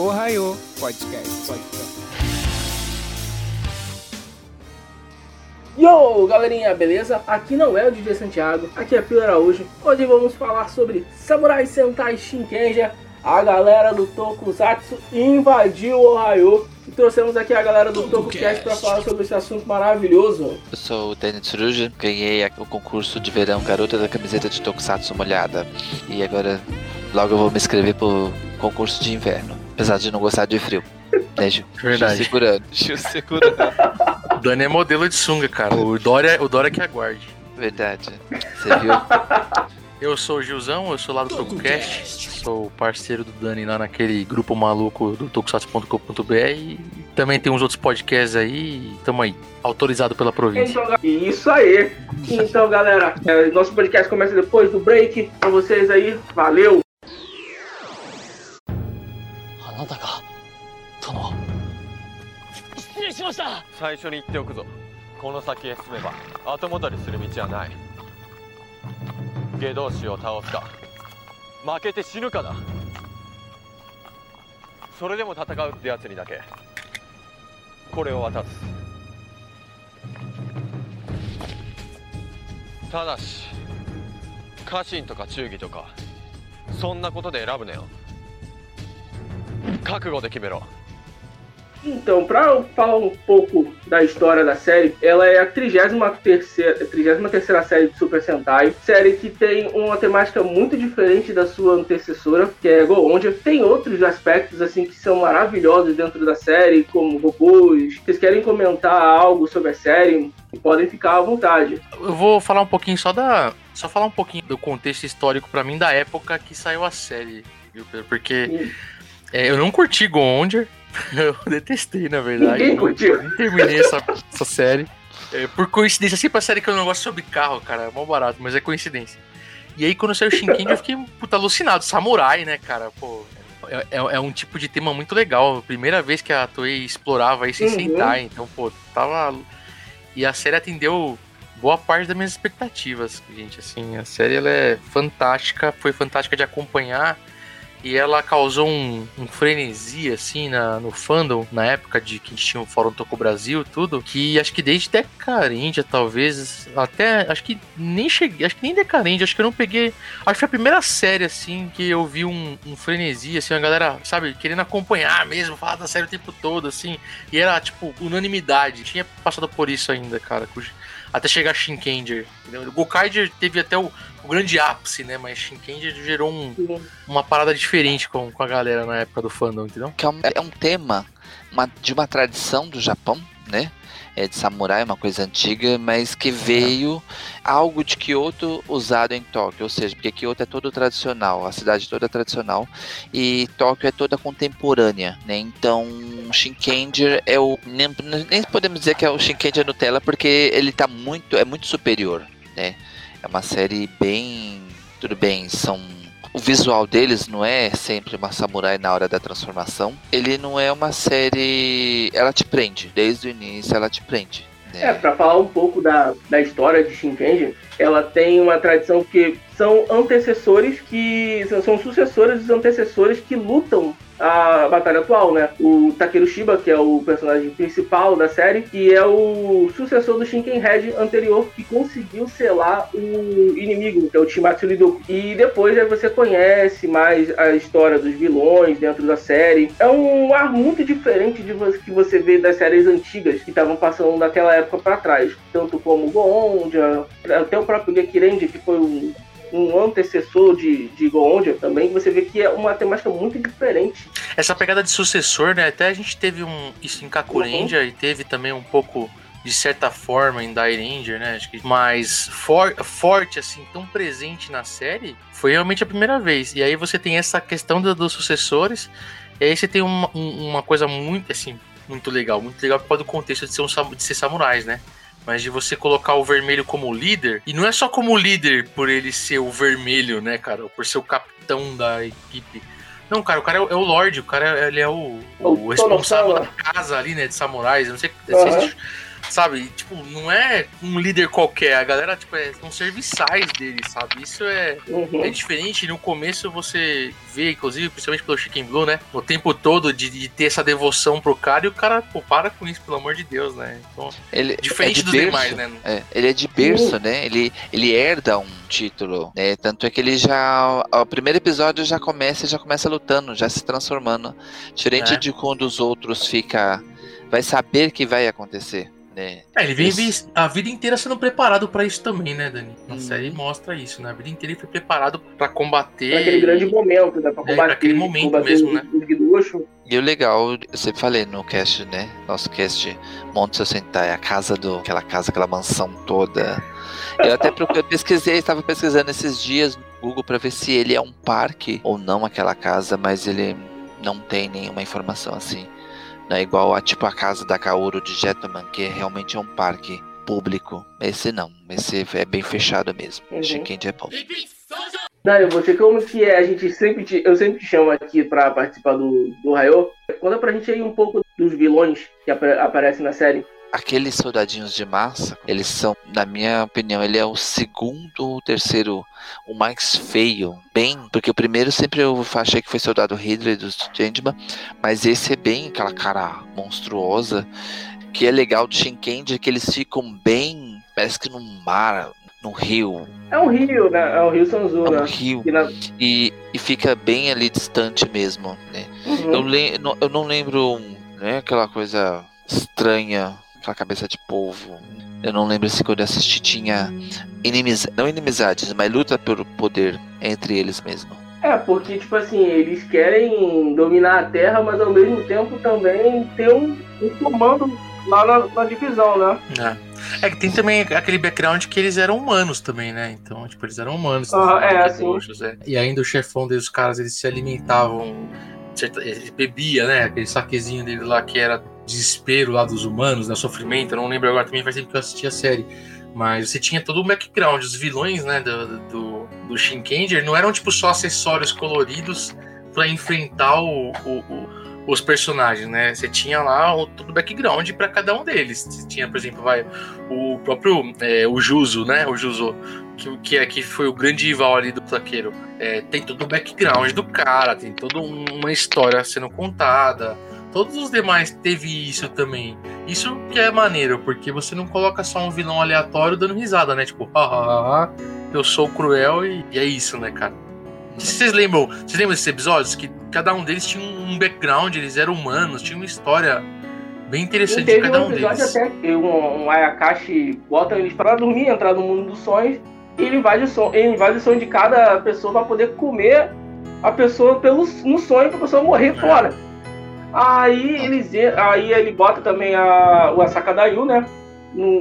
Ohio Podcast. Podcast. Yo, galerinha, beleza? Aqui não é o DJ Santiago, aqui é Pio Araújo. Hoje vamos falar sobre Samurai Sentai Shinkenja. A galera do Tokusatsu invadiu o Ohio e trouxemos aqui a galera do TokuCast para falar sobre esse assunto maravilhoso. Eu sou o Danny Tsuruja, ganhei o concurso de verão Garota da Camiseta de Tokusatsu Molhada. E agora, logo eu vou me inscrever pro concurso de inverno. Apesar de não gostar de frio. Né, Ju? Verdade. Ju segurando. Ju segurando. O Dani é modelo de sunga, cara. O Dória, o Dória que aguarde. Verdade. Você viu? Eu sou o Gilzão, eu sou lá do TokuCast. Sou parceiro do Dani lá naquele grupo maluco do tokusatsu.com.br. E também tem uns outros podcasts aí. Tamo aí. Autorizado pela província. Então, isso aí. Então, galera, é, nosso podcast começa depois do break. Pra vocês aí, valeu! 殿失礼しました。最初に言っておくぞ。この先へ進めば後戻りする道はない。下道士を倒すか負けて死ぬかだ。それでも戦うってやつにだけこれを渡す。ただし家臣とか忠義とかそんなことで選ぶなよ。覚悟で決めろ Então, pra eu falar um pouco da história da série, ela é a 33 terceira série de Super Sentai, série que tem uma temática muito diferente da sua antecessora, que é Goonja. Tem outros aspectos assim que são maravilhosos dentro da série, como robôs. Vocês querem comentar algo sobre a série? Podem ficar à vontade. Eu vou falar um pouquinho só da. Só falar um pouquinho do contexto histórico pra mim da época que saiu a série, viu, Pedro? Porque é, eu não curti Goonder. Eu detestei, na verdade. Ninguém curtiu. Nem terminei essa, essa série. É, por coincidência, sempre a série que eu não gosto sobre carro, cara. É mó barato, mas é coincidência. E aí, quando saiu o Shinken, eu fiquei puta alucinado. Samurai, né, cara? Pô, é, é- é um tipo de tema muito legal. Primeira vez que a Toei explorava isso em Uhum. Sentai. Então, pô, tava. E a série atendeu boa parte das minhas expectativas, gente. Assim, a série ela é fantástica, foi fantástica de acompanhar. E ela causou um, um frenesi, assim, na, no fandom, na época de que tinha o Fórum Toco Brasil tudo, que acho que desde Decarendia, talvez, até, acho que nem cheguei, acho que nem Decarendia, acho que eu não peguei, acho que foi a primeira série, assim, que eu vi um, um frenesi, assim, a galera, sabe, querendo acompanhar mesmo, falar da série o tempo todo, assim, e era, tipo, unanimidade, tinha passado por isso ainda, cara, cujo- até chegar Shinkenger, entendeu? O Gokaiger teve até o, o grande ápice, né, mas Shinkenger gerou um, uma parada diferente com, com a galera na época do fandom, entendeu? que é um, é um tema uma- de uma tradição do Japão, né? É de samurai, uma coisa antiga, mas que veio algo de Kyoto usado em Tóquio, ou seja, porque Kyoto é todo tradicional, a cidade toda é tradicional e Tóquio é toda contemporânea, né? Então, Shinkenger é o nem, nem podemos dizer que é o Shinkenger Nutella porque ele tá muito é muito superior, né? É uma série bem tudo bem, são o visual deles não é sempre uma samurai na hora da transformação. Ele não é uma série. Ela te prende. Desde o início ela te prende. né? É, pra falar um pouco da, da história de Shinkenji, ela tem uma tradição que são antecessores que. são- sucessores dos antecessores que lutam a batalha atual, né? O Takeru Shiba, que é o personagem principal da série, que é o sucessor do Shinken Red anterior, que conseguiu selar o inimigo, que é o Chimatsu Ridoku. E depois aí você conhece mais a história dos vilões dentro da série. É um ar muito diferente de que você vê das séries antigas que estavam passando naquela época para trás. Tanto como Goonja, até o próprio Gekirenji, que foi um um antecessor de, de Goonja também, você vê que é uma temática muito diferente. Essa pegada de sucessor, né? Até a gente teve um isso em Kakurendia e teve também um pouco de certa forma em Dairanger, né? Acho que mais for, forte assim, tão presente na série, foi realmente a primeira vez. E aí você tem essa questão do- dos sucessores, e aí você tem uma, um- uma coisa muito assim, muito legal, muito legal por causa do contexto de ser um de ser samurais, né? Mas de você colocar o vermelho como líder, e não é só como líder por ele ser o vermelho, né, cara? Por ser o capitão da equipe. Não, cara, o cara é, o- é o Lorde, o cara ele é o, o O responsável da casa ali, né, de samurais. Eu não sei se Aham. vocês sabe? Tipo, não é um líder qualquer, a galera, tipo, é, são serviçais dele, sabe? Isso é, Uhum. é diferente. No começo você vê, inclusive, principalmente pelo Chicken Blue, né? O tempo todo de, de ter essa devoção pro cara e o cara, pô, para com isso, pelo amor de Deus, né? Então, Ele diferente é de dos berço, demais, né? É, ele é de berço, né? Ele, ele herda um título, né? Tanto é que ele já. O primeiro episódio já começa, já começa lutando, já se transformando. Diferente É. de quando os outros fica. Vai saber que vai acontecer, né? É, ele vive Isso. a vida inteira sendo preparado pra isso também, né, Dani? Na Hum. série mostra isso, né? A vida inteira ele foi preparado pra combater. Naquele grande momento, né? Pra É, combater, pra aquele momento combater mesmo, né? E o legal, eu sempre falei no cast, né? Nosso cast Monte Seu Sentai, a casa do. aquela casa, aquela mansão toda. Eu até procurei, pesquisei, estava pesquisando esses dias no Google pra ver se ele é um parque ou não aquela casa, mas ele não tem nenhuma informação assim. Não é igual a tipo a casa da Kaoru de Jetman, que realmente é um parque público. Esse não, esse é bem fechado mesmo. Uhum. Shinkei Japão. Dani, você como que é? A gente sempre te, eu sempre te chamo aqui pra participar do, do Raio. Conta pra gente aí um pouco dos vilões que apare- aparecem na série. Aqueles soldadinhos de massa, eles são, na minha opinião, ele é o segundo ou terceiro, o mais feio. Bem, porque o primeiro sempre eu achei que foi soldado Hydra do Changeman, mas esse é bem aquela cara monstruosa, que é legal de Shinkendi, que eles ficam bem, parece que no mar, no rio, É um rio, né? É um rio Sanzu, é um rio, Que na- e, e fica bem ali distante mesmo, né? Uhum. Eu, le- não- eu não lembro, né, aquela coisa estranha, aquela cabeça de polvo. Eu não lembro se quando eu assisti tinha inimiza não inimizades, mas luta pelo poder entre eles mesmo. É, porque, tipo assim, eles querem dominar a Terra, mas ao mesmo tempo também ter um, um comando lá na, na divisão, né? É. é que tem também aquele background que eles eram humanos também, né? Então, tipo, eles eram humanos. Também, é, né, assim. roxos, é. E ainda o chefão deles, os caras, eles se alimentavam. Ele bebia, né? Aquele saquezinho dele lá que era desespero lá dos humanos, né? Sofrimento. Eu não lembro agora também, faz tempo que eu assisti a série. Mas você tinha todo o background, os vilões, né, do, do, do Shinkenger não eram tipo só acessórios coloridos pra enfrentar o, o- o- os personagens, né? Você tinha lá o, todo o background pra cada um deles. Você tinha, por exemplo, vai, o próprio é, o Juzo, né? O Juzo, que, que, é, que foi o grande rival ali do Taqueiro. É, tem todo o background do cara, tem toda um- uma história sendo contada. Todos os demais teve isso também. Isso que é maneiro, porque você não coloca só um vilão aleatório dando risada, né? Tipo, hahaha, eu sou cruel e, e é isso, né, cara? Vocês lembram, vocês lembram desses episódios? Que cada um deles tinha um background, eles eram humanos, tinha uma história bem interessante de cada um um episódio deles. até que um, um Ayakashi bota eles pra dormir, entrar no mundo dos sonhos, e ele invade o sonho, ele invade o sonho de cada pessoa pra poder comer a pessoa pelo, no sonho pra pessoa morrer É. fora. Aí eles aí ele bota também a, o Asakadayu, né?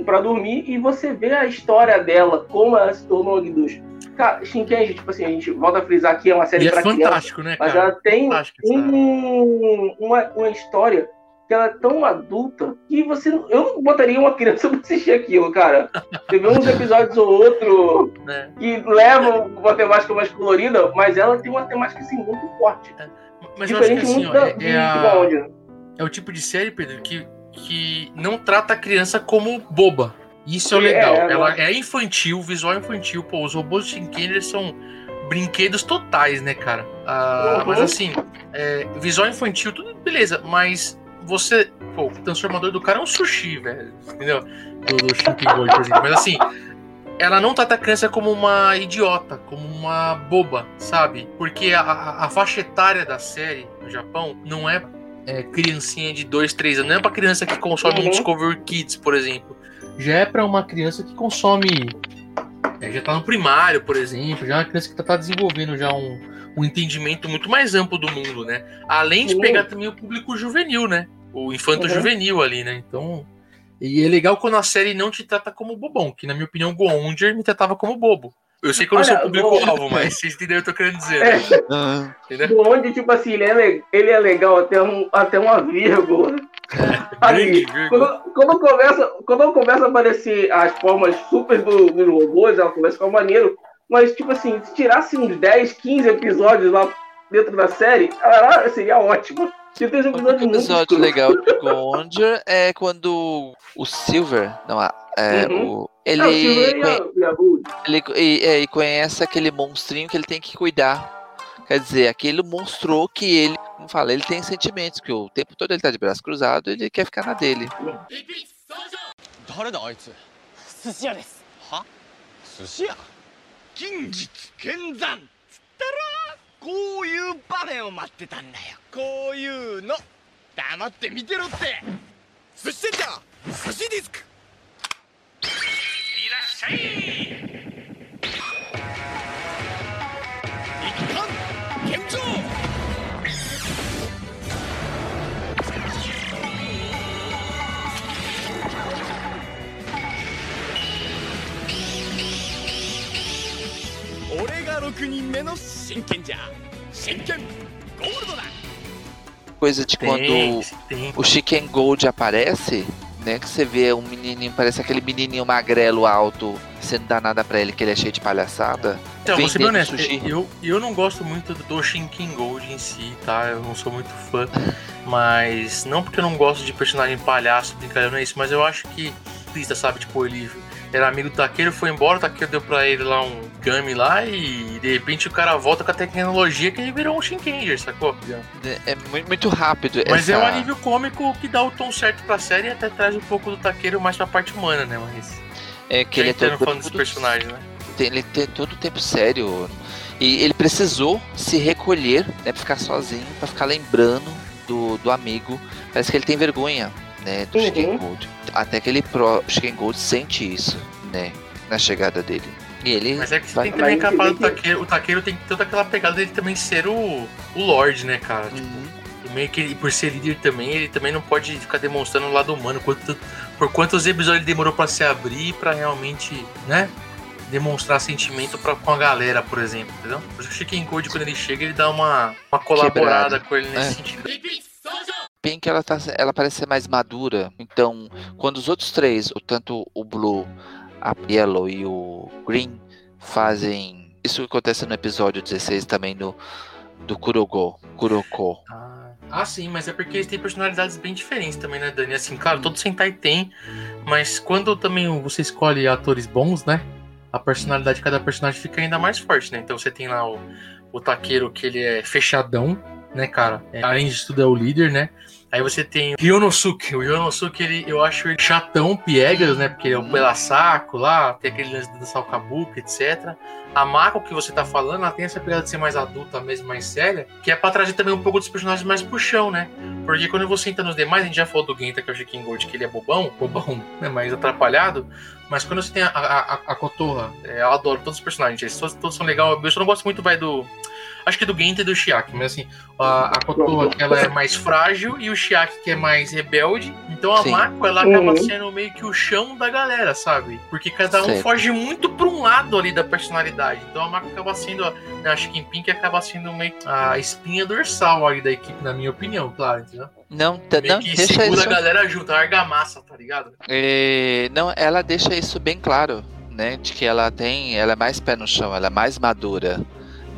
Pra dormir, e você vê a história dela, como ela se tornou Agdush. Cara, Shinkenji, tipo assim, a gente volta a frisar aqui, é uma série E é pra criança. fantástico, né, Mas cara? ela tem um- uma, uma história que ela é tão adulta que você. Eu não botaria uma criança pra assistir aquilo, cara. Vê uns episódios ou outro né? que levam uma temática mais colorida, mas ela tem uma temática assim muito forte. Mas eu acho que Diferente assim, ó, da, é, é a- Bond. é o tipo de série, Pedro, que, que não trata a criança como boba. Isso é o É, legal. é, Ela é infantil, visual infantil. Pô, os robôs de Shinkenger são brinquedos totais, né, cara? Ah, Uhum. Mas assim, é, visual infantil, tudo beleza, mas você. Pô, o transformador do cara é um sushi, velho. Entendeu? Do, do por exemplo. Mas assim, ela não trata a criança como uma idiota, como uma boba, sabe? Porque a, a- a faixa etária da série no Japão não é, é criancinha de 2, 3 anos, não é pra criança que consome um Uhum. Discovery Kids, por exemplo. Já é pra uma criança que consome. é, já tá no primário, por exemplo, já é uma criança que tá, tá desenvolvendo já um, um entendimento muito mais amplo do mundo, né? Além de Sim. pegar também o público juvenil, né? O infanto Uhum. juvenil ali, né? Então. E é legal quando a série não te trata como bobão, que na minha opinião, Goonder me tratava como bobo. Eu sei que eu não sou público-alvo, mas vocês entenderam o que eu tô querendo dizer, né? É, onde, tipo assim, ele é, le- ele é legal até, um, até uma vírgula. Grande Assim, vírgula. quando, quando, começa, quando começa a aparecer as formas super do- dos robôs, ela começa a ficar maneiro. Mas, tipo assim, se tirasse uns 10, 15 episódios lá dentro da série, ela seria ótima. Um O episódio muito episódio legal de Gonger é quando o Silver, não, é, Uhum. o, É, ele, o Silver e conhe- a, e a Gold. ele e, é, conhece aquele monstrinho que ele tem que cuidar. Quer dizer, aquele mostrou que ele, como fala, ele tem sentimentos, que o tempo todo ele tá de braço cruzado, ele quer ficar na dele. 誰こういう場面を待ってたんだよ。こういうの。黙って見てろって。寿司店長寿司ディスク。いらっしゃい。一貫献上俺が6人目の Coisa de quando tem, tem. o Chicken Gold aparece, né? Que você vê um menininho, parece aquele menininho magrelo alto, você não dá nada pra ele, que ele é cheio de palhaçada. Então, vou ser bem honesto, eu, eu não gosto muito do Chicken Gold em si, tá? Eu não sou muito fã, mas não porque eu não gosto de personagem palhaço, brincadeira, não é isso, mas eu acho que, sabe, tipo, ele era amigo do Taqueiro, foi embora, o Taqueiro deu pra ele lá um Gami lá e de repente o cara volta com a tecnologia que ele virou um Shinkenger, sacou? É muito, muito rápido. Mas essa... é o alívio cômico que dá o tom certo pra série e até traz um pouco do Taqueiro mais pra parte humana, né? Mas. É que ele é todo, falando desse personagem, né? ele tem todo o tempo sério. E ele precisou se recolher, né? Pra ficar sozinho, pra ficar lembrando do, do amigo. Parece que ele tem vergonha, né? Do Uhum. Gold. Até que ele pro Chicken Gold sente isso, né? Na chegada dele. E ele. Mas é que você vai- tem que também do tem que- taqueiro. O taqueiro tem toda aquela pegada dele também ser o, o Lorde, né, cara? Tipo, Uhum. e meio que ele, por ser líder também, ele também não pode ficar demonstrando o lado humano. Quanto, por quantos episódios ele demorou pra se abrir pra realmente, né? Demonstrar sentimento pra, com a galera, por exemplo, entendeu? Por isso que o Chicken Code, quando ele chega, ele dá uma, uma colaborada Quebrada. com ele nesse É. sentido. Pink ela, tá, ela parece ser mais madura. Então, quando os outros três, tanto o Blue, a Yellow e o Green, fazem. Isso que acontece no episódio 16 também do, do Kurogo. Kuroko. Ah, ah, sim, mas é porque eles têm personalidades bem diferentes também, né, Dani? Assim, claro, todo Sentai tem, mas quando também você escolhe atores bons, né? A personalidade de cada personagem fica ainda mais forte, né? Então você tem lá o, o Taqueiro, que ele é fechadão, né, cara? É, além de tudo, é o líder, né? Aí você tem o Ryonosuke. O Ryonosuke, ele, eu acho ele chatão, piegas, né? Porque ele é o pela saco lá, tem aquele lance de dançar o kabuki, etc. A Mako que você tá falando, ela tem essa pegada de ser mais adulta mesmo, mais séria, que é pra trazer também um pouco dos personagens mais chão, né? Porque quando você entra nos demais, a gente já falou do Genta, que é o Shikin Gold, que ele é bobão, bobão, né? Mais atrapalhado. Mas quando você tem a, a, a, a Kotorra, é, eu adoro todos os personagens, eles todos, todos são legais. Eu só não gosto muito, vai, do. Acho que do Genta e do Shiaki, mas assim, a, a Kotorra, que ela é mais frágil, e o Shiaki, que é mais rebelde. Então a Sim. Mako, ela acaba Uhum. sendo meio que o chão da galera, sabe? Porque cada um Certo. foge muito pra um lado ali da personalidade. Então a Mako acaba sendo, a- né, a Chicken Pink acaba sendo meio que a espinha dorsal ali da equipe, na minha opinião, claro, entendeu? Não, tá- Meio não que deixa segura isso. a galera junto, a argamassa, tá ligado? É, não, ela deixa isso bem claro, né? De que ela tem. Ela é mais pé no chão, ela é mais madura.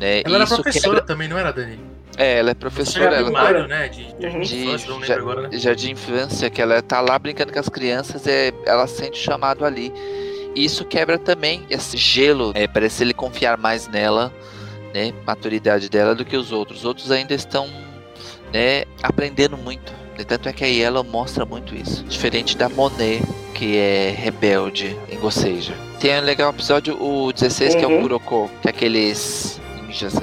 Né? Ela era Isso professora quebra- também, não era, Dani? É, ela é professora, ela primário, né? De, de, Uhum. de infância, não de lembro agora, né? jardim de infância, que ela tá lá brincando com as crianças, é, ela sente o chamado ali. E isso quebra também esse gelo, é, parece ele confiar mais nela, né, maturidade dela do que os outros. Os outros ainda estão, né, aprendendo muito. E Tanto é que a Yellow mostra muito isso. Diferente da Monet, que é rebelde em Goseija. Tem um legal episódio, o 16, que é o Uhum. Kuroko, que é aqueles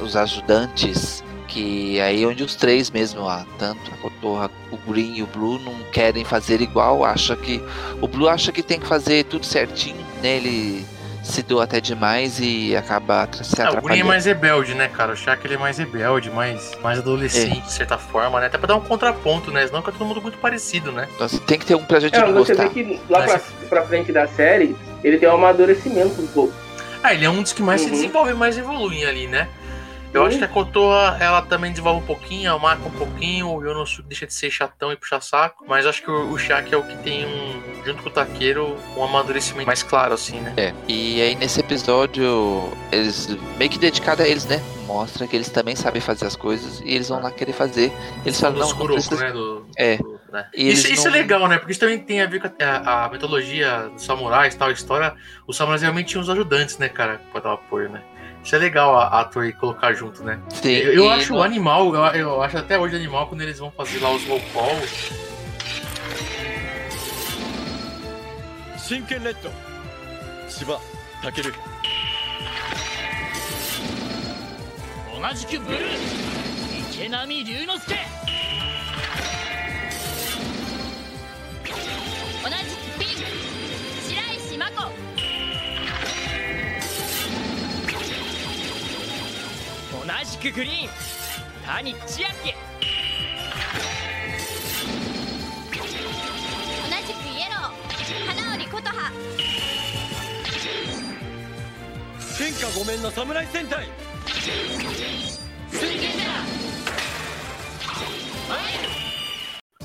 os ajudantes que aí onde os três mesmo lá, tanto a Kotorra, o Green e o Blue não querem fazer igual, acha que o Blue acha que tem que fazer tudo certinho, né? Ele se doa até demais e acaba se Ah, o Green é atrapalhando. mais rebelde, né, cara? O Shaq ele é mais rebelde, mais, mais adolescente, de certa forma, né? Até pra dar um contraponto, né? Senão fica todo mundo muito parecido, né? Então você tem que ter um pra gente É, não você gostar. vê que lá Mas- pra, pra frente da série, ele tem um amadurecimento um pouco. Ah, ele é um dos que mais se Uhum. desenvolve, mais evoluem ali, né? Eu acho que a Kotoa, ela também desenvolve um pouquinho, a Mako um pouquinho, o Yonosuke deixa de ser chatão e puxar saco, mas acho que o, o Shaq é o que tem um, junto com o Taqueiro, um amadurecimento mais claro, assim, né? É. E aí nesse episódio, eles meio que dedicado a eles, né? Mostra que eles também sabem fazer as coisas e eles vão lá querer fazer. Eles falam, Dos não, não Kuroko, precisa... né? Do, É. do- né? Isso, eles isso é legal, né? Porque isso também tem a ver com a, a mitologia dos samurais tal, a história. Os samurais realmente tinham os ajudantes, né, cara? Pra dar apoio, né? Isso é legal a, a ator colocar junto, né? Sim, Eu, eu e acho no- o animal, eu, eu acho até hoje animal quando eles vão fazer lá os roll call. 真剣レッド芝タケル同じくブルー池波龍之介 じくグリーン谷千秋同じくイエロー花織琴葉天下御免の侍戦隊 水源だ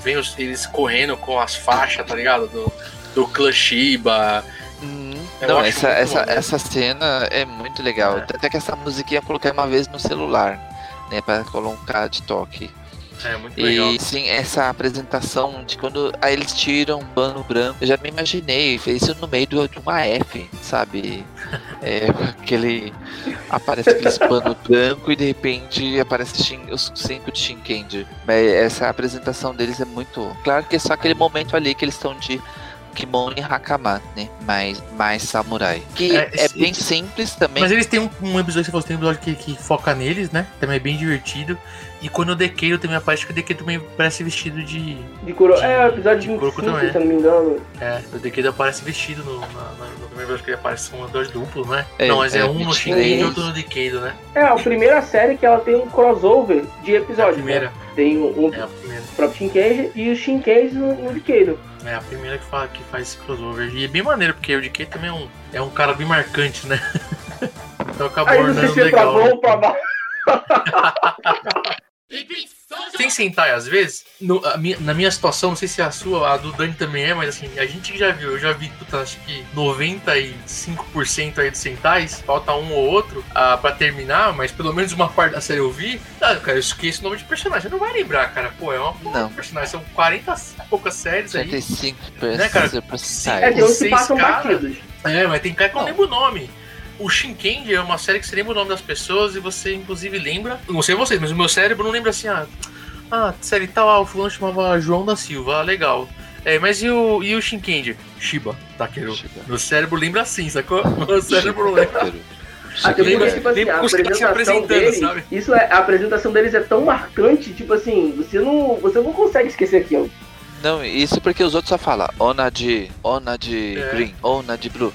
Vem os- eles correndo com as faixas, tá ligado? Do, do clã Shiba. Hum, eu não, essa, essa, bom, né? essa cena é muito legal. É. Até que essa musiquinha eu coloquei uma vez no celular, né? Pra colocar de toque. É muito legal. E sim, essa apresentação de quando aí eles tiram um pano branco, eu já me imaginei, fez isso no meio de uma F, sabe? É, aquele. Aparece aqueles pano branco e de repente aparece Shin- os cinco de Shinkendi. Mas essa apresentação deles é muito. Claro que é só aquele momento ali que eles estão de Kimono e Hakama, né? Mais, mais samurai. Que É, é, sim. bem simples também. Mas eles têm um, um episódio, você falou, tem um episódio que, que foca neles, né? Também é bem divertido. E quando o Dekeiro também aparece, que o Dekeiro também parece vestido de. De Kuro... É, o episódio De Kuroko 25, também. se eu não me engano. É, o Dekeiro aparece vestido no, na, na- no primeiro episódio que ele aparece, são dois duplos, né? É, não, mas é, é, um no 23. Shinken e outro no Dekeiro, né? É, a primeira série que ela tem um crossover de É a episódios. primeira. né? Tem um, um É a primeira. próprio Shinkenji e o Shinkenji no, no Dikeiro. É a primeira que, fala, que faz esse crossover. E é bem maneiro, porque o DK também é um, é um cara bem marcante, né? então acabou Aí não sei se é pra legal. bom né? ou pra mal. Sentai às vezes, no- a minha- na minha situação, não sei se a sua, a do Dani também é, mas assim, a gente já viu, eu já vi, puta, acho que 95% aí dos sentais, falta um ou outro ah, pra terminar, mas pelo menos uma parte da série eu vi. Ah, cara, eu esqueço o nome de personagem, você não vai lembrar, cara, pô, é uma porra Não. de personagem, são 40 e poucas séries aí. 75 Né, cara? É, tem Seis passam batidos. É, mas tem cara que eu não lembro o nome. O Shinkendi é uma série que você lembra o nome das pessoas e você, inclusive, lembra. Não sei vocês, mas o meu cérebro não lembra assim, ah, ah série tal, ah, o fulano chamava João da Silva, ah, legal. É, mas e o, e o Shinkendi? Shiba, Takeru. Shiba. Meu cérebro lembra assim, sacou? Meu cérebro lembra. Até Lembra- porque, tipo assim, a apresentação apresentando, deles, sabe? isso é, a apresentação deles é tão marcante, tipo assim, você não, você não consegue esquecer aquilo. Não, isso porque os outros só falam Ona de, Ona de É. Green, Ona de Blue.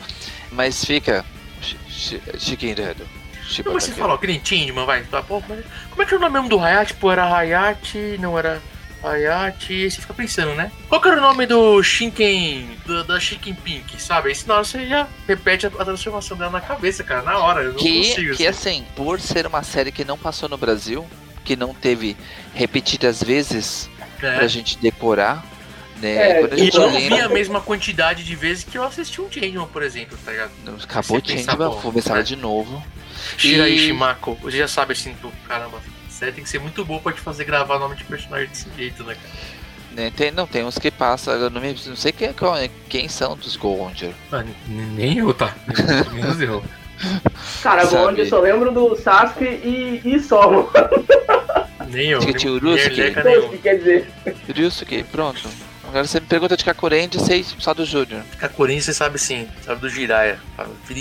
Mas fica Chicken Red. Não, mas você fala, ó, que nem Changeman, vai. Tá, pô, mas como é que era o nome mesmo do Hayate? Pô, era Hayate, não era Hayate. E aí você fica pensando, né? Qual que era o nome do Shinken, do- da Shinken Pink, sabe? Aí na hora você já repete a, a transformação dela na cabeça, cara, na hora. Eu não Que, consigo. que assim. assim, por ser uma série que não passou no Brasil, que não teve repetidas vezes É. pra gente decorar, né? É, E eu não lembra, vi a mesma quantidade de vezes que eu assisti um Changeman, por exemplo, tá ligado? acabou o Changeman, pô, começava é. de novo. Shirai E- Shimako, você já sabe assim, do caramba, série tem que ser muito boa pra te fazer gravar nome de personagem desse jeito, né, cara? Né? Tem, não, tem uns que passam, eu não, me- não sei quem, qual- quem são dos Gonger. Ah, nem eu, tá? Menos eu. Cara, eu só lembro do Sasuke e, e só. Nem eu. Que tinha o o que quer dizer? Ryusuke, pronto. Agora você me pergunta de Kakurendi, sei só do Júnior. Kakurin você sabe sim, sabe do Jiraiya.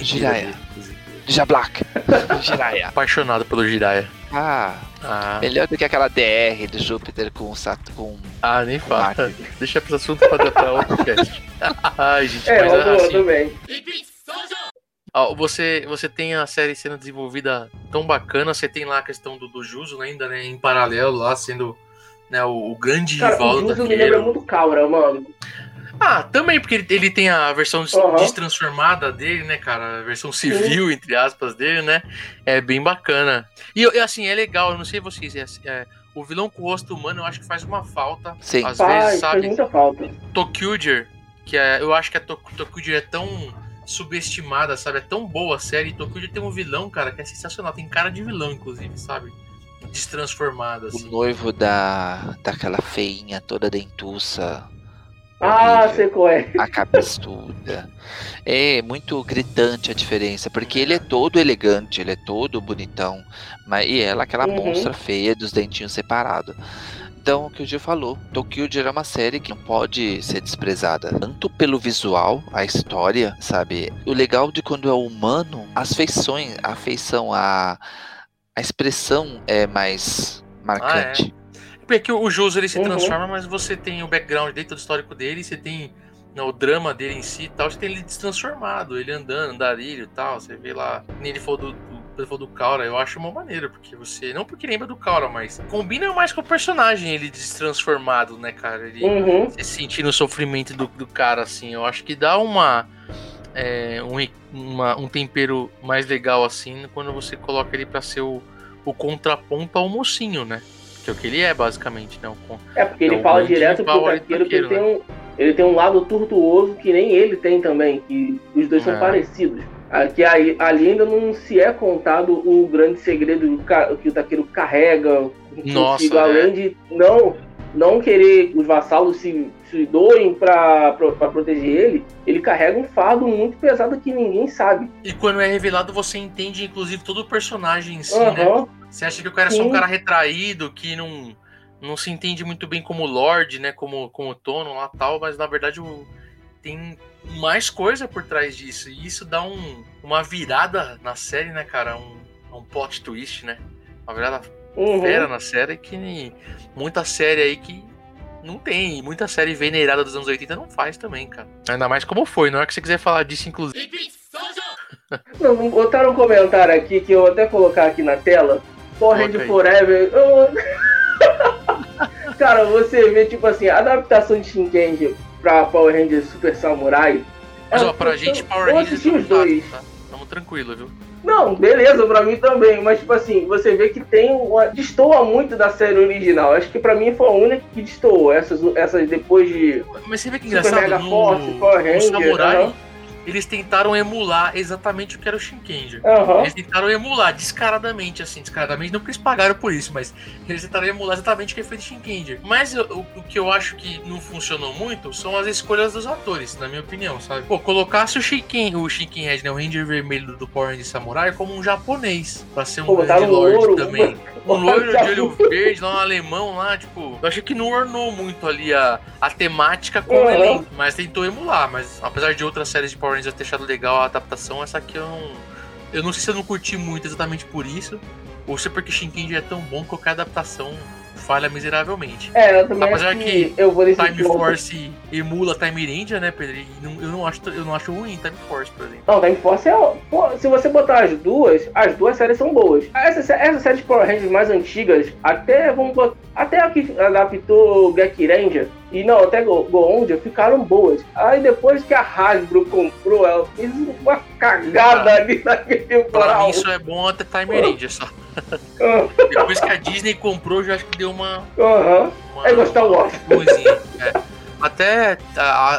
Jiraiya. dele, inclusive. Ninja Black. Jiraiya. Apaixonado pelo Jiraiya. Ah, Ah, melhor do que aquela DR do Júpiter com o Saturno. Com... ah nem fala. Deixa esse assunto pra, pra outro cast. Ai, gente, É, mas eu tô, assim, também. ó, você, você tem a série sendo desenvolvida tão bacana, você tem lá a questão do, do Juso ainda, né, em paralelo lá, sendo né, o, o grande Cara, rival o do Juzo me lembra muito Kaura, mano. Ah, também, porque ele, ele tem a versão Aham. destransformada dele, né, cara? A versão civil, entre aspas, dele, né? É bem bacana. E, eu- e, assim, é legal, eu não sei vocês, é, é, o vilão com o rosto humano eu acho que faz uma falta. Sim. Às Faz, vezes, faz sabe? muita falta. Tokyuger, que é, eu acho que a Tok- Tokyo é tão subestimada, sabe? É tão boa a série. Tokyo tem um vilão, cara, que é sensacional. Tem cara de vilão, inclusive, sabe? Destransformado, O assim. noivo da daquela feinha toda dentuça. Ah, horrível. sei qual é. a cabeçuda. É muito gritante a diferença, porque ele é todo elegante, ele é todo bonitão, mas e ela aquela Uhum. monstra feia dos dentinhos separados. Então, o que o Gil falou, Tokyo é uma série que não pode ser desprezada, tanto pelo visual, a história, sabe? O legal de quando é humano, as feições, a feição, a, a expressão é mais marcante. Porque o Juso ele se Uhum. transforma, mas você tem o background dele, todo o histórico dele, você tem né, o drama dele em si e tal, você tem ele destransformado, ele andando, andarilho e tal, você vê lá, nem ele falou do, do, falou do Kaura, eu acho uma maneira, porque você, não porque lembra do Kaura, mas combina mais com o personagem ele destransformado, né, cara, ele, Uhum. você sentindo o sofrimento do, do cara, assim, eu acho que dá uma, é, um, uma- um tempero mais legal, assim, quando você coloca ele pra ser o, o contraponto ao mocinho, né? Que é o que ele é, basicamente, né? É, porque É ele um fala direto pro Taqueiro que ele taqueiro, tem, um, ele tem um lado tortuoso que nem ele tem também, que os dois são É. parecidos. Aqui aí- ali ainda não se é contado o grande segredo que o Taqueiro carrega Nossa, consigo, né? além de não, não querer que os vassalos se, se doem pra proteger ele, ele carrega um fardo muito pesado que ninguém sabe. E quando é revelado, você entende, inclusive, todo o personagem em si, né? Aham. Você acha que o cara é só um cara retraído, que não, não se entende muito bem como Lorde, né? Como, como Tono lá tal, mas na verdade o, tem mais coisa por trás disso. E isso dá um, uma virada na série, né, cara? Um, um plot twist, né? Uma virada Uhum. fera na série que muita série aí que não tem. Muita série venerada dos anos 80 não faz também, cara. Ainda mais como foi. Na hora que você quiser falar disso, inclusive. Não, botaram um comentário aqui que eu vou até colocar aqui na tela. Ranger aí. Forever. eu- Cara, você vê, tipo assim, a adaptação de Shinkenji pra Power Ranger Super Samurai. Mas é- ó, pra eu- gente, Power eu Rangers assisti é os dois. tá? Tamo tranquilo, viu? Não, beleza, pra mim também. Mas, tipo assim, você vê que tem uma. destoa muito da série original. Acho que pra mim foi a única que destoou. Essas, essas depois de. Mas você vê que Super engraçado, Mega no, Force, Power no Ranger, Samurai, aham. Eles tentaram emular exatamente o que era o Shinkenger. Aham. Eles tentaram emular descaradamente, assim, descaradamente, não porque eles pagaram por isso, mas eles tentaram emular exatamente o que foi de Shinkenger. Mas o, o que eu acho que não funcionou muito são as escolhas dos atores, na minha opinião, sabe? Pô, colocasse o Shinken, o Shinkenhead, né, o Ranger Vermelho do Power Ranger Samurai, como um japonês, pra ser um Pô, grande botaram um lord louro, também. Um loiro de olho verde, lá um alemão lá, tipo. Eu achei que não ornou muito ali a, a temática com o Uhum. elenco, mas tentou emular. Mas apesar de outras séries de Power Rangers ter achado legal a adaptação, essa aqui eu não. Eu não sei se eu não curti muito exatamente por isso, ou se é porque Shinkenji é tão bom que qualquer adaptação falha miseravelmente. É, eu também Apesar que que eu vou Time ponto. Force emula Time Ranger, né, Pedro? Não- eu, não acho, eu não acho ruim Time Force, por exemplo. Não, Time Force é. pô, se você botar as duas, as duas séries são boas. Essas essas séries Power Rangers mais antigas, até vamos botar, até a que adaptou Gek Ranger, e não, até Go Goonja, ficaram boas. Aí depois que a Hasbro comprou, ela fez uma cagada ali naquele mim isso é bom até Time Ranger só. Depois que a Disney comprou, eu já acho que deu uma. Aham. uma É gostar o Wars. É. Até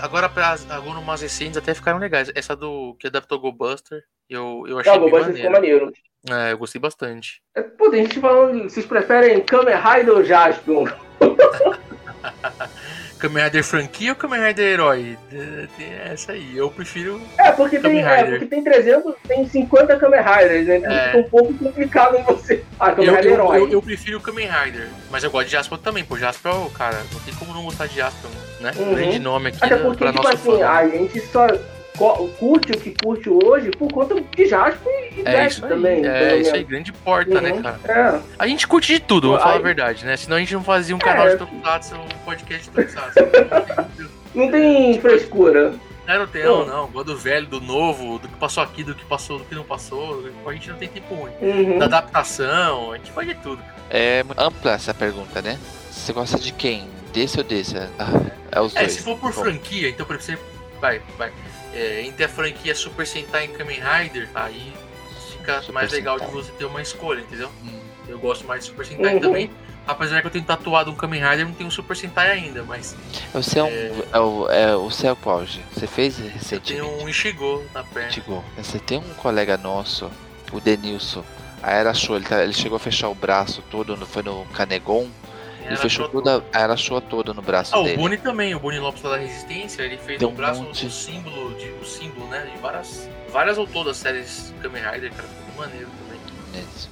agora, pra- agora umas recentes até ficaram legais. Essa do que adaptou Go Buster, eu, eu achei ficou maneiro. maneiro. É, eu gostei bastante. É, Pô, tem gente falando, vocês preferem Kamen Rider ou Jaspion? Kamen Rider franquia ou Kamen Rider herói? É, Tem essa aí. Eu prefiro. É, porque tem, é, porque tem 300, tem 50 Kamen Riders, né? Então É. fica um pouco complicado você. Ah, Kamen Eu, Rider eu, herói. eu, eu prefiro o Kamen Rider. Mas eu gosto de Jaspion também. Pô, Jaspion, cara, não tem como não gostar de Jaspion, né? Uhum. Grande nome aqui Até porque, tipo assim, fã. a gente só curte o que curte hoje por conta de Jasper e É isso aí, também. é isso aí, grande porta, né, Uhum. cara? É. A gente curte de tudo, Aí- falar a verdade, né? Senão a gente não fazia um canal É. de Tokusatsu, um podcast de Tokusatsu. Não tem frescura. Não, não tem, não, não. Gosto do velho, do novo, do que passou aqui, do que passou, do que não passou. A gente não tem tempo ruim. Uhum. Da adaptação, a gente faz de tudo. É muito ampla essa pergunta, né? Você gosta de quem? Desse ou desse? Ah, é os É, dois. se for por Bom, franquia, então por exemplo, vai, vai. É, entre a franquia Super Sentai e Kamen Rider, aí fica Super mais legal Sentai. de você ter uma escolha, entendeu? hum, Eu gosto mais de Super Sentai Uhum. também. Apesar que eu tenho tatuado um Kamen Rider, eu não tenho um Super Sentai ainda, mas Você é um. É. É, o, é, o seu qual, G? Você fez eu tenho recentemente? um Ishigo na perna. Tigo, Você tem um colega nosso, o Denilson. A Era Show, ele, tá- ele chegou a fechar o braço todo, no, foi no Canegon. Ele Era fechou toda a Era Show toda no braço Ah, o dele. Boni também, o Boni Lopes da Resistência, ele fez no um braço monte. o símbolo, de, o símbolo, né? De várias, várias ou todas as séries Kamen Rider, cara, ficou muito maneiro também. Isso.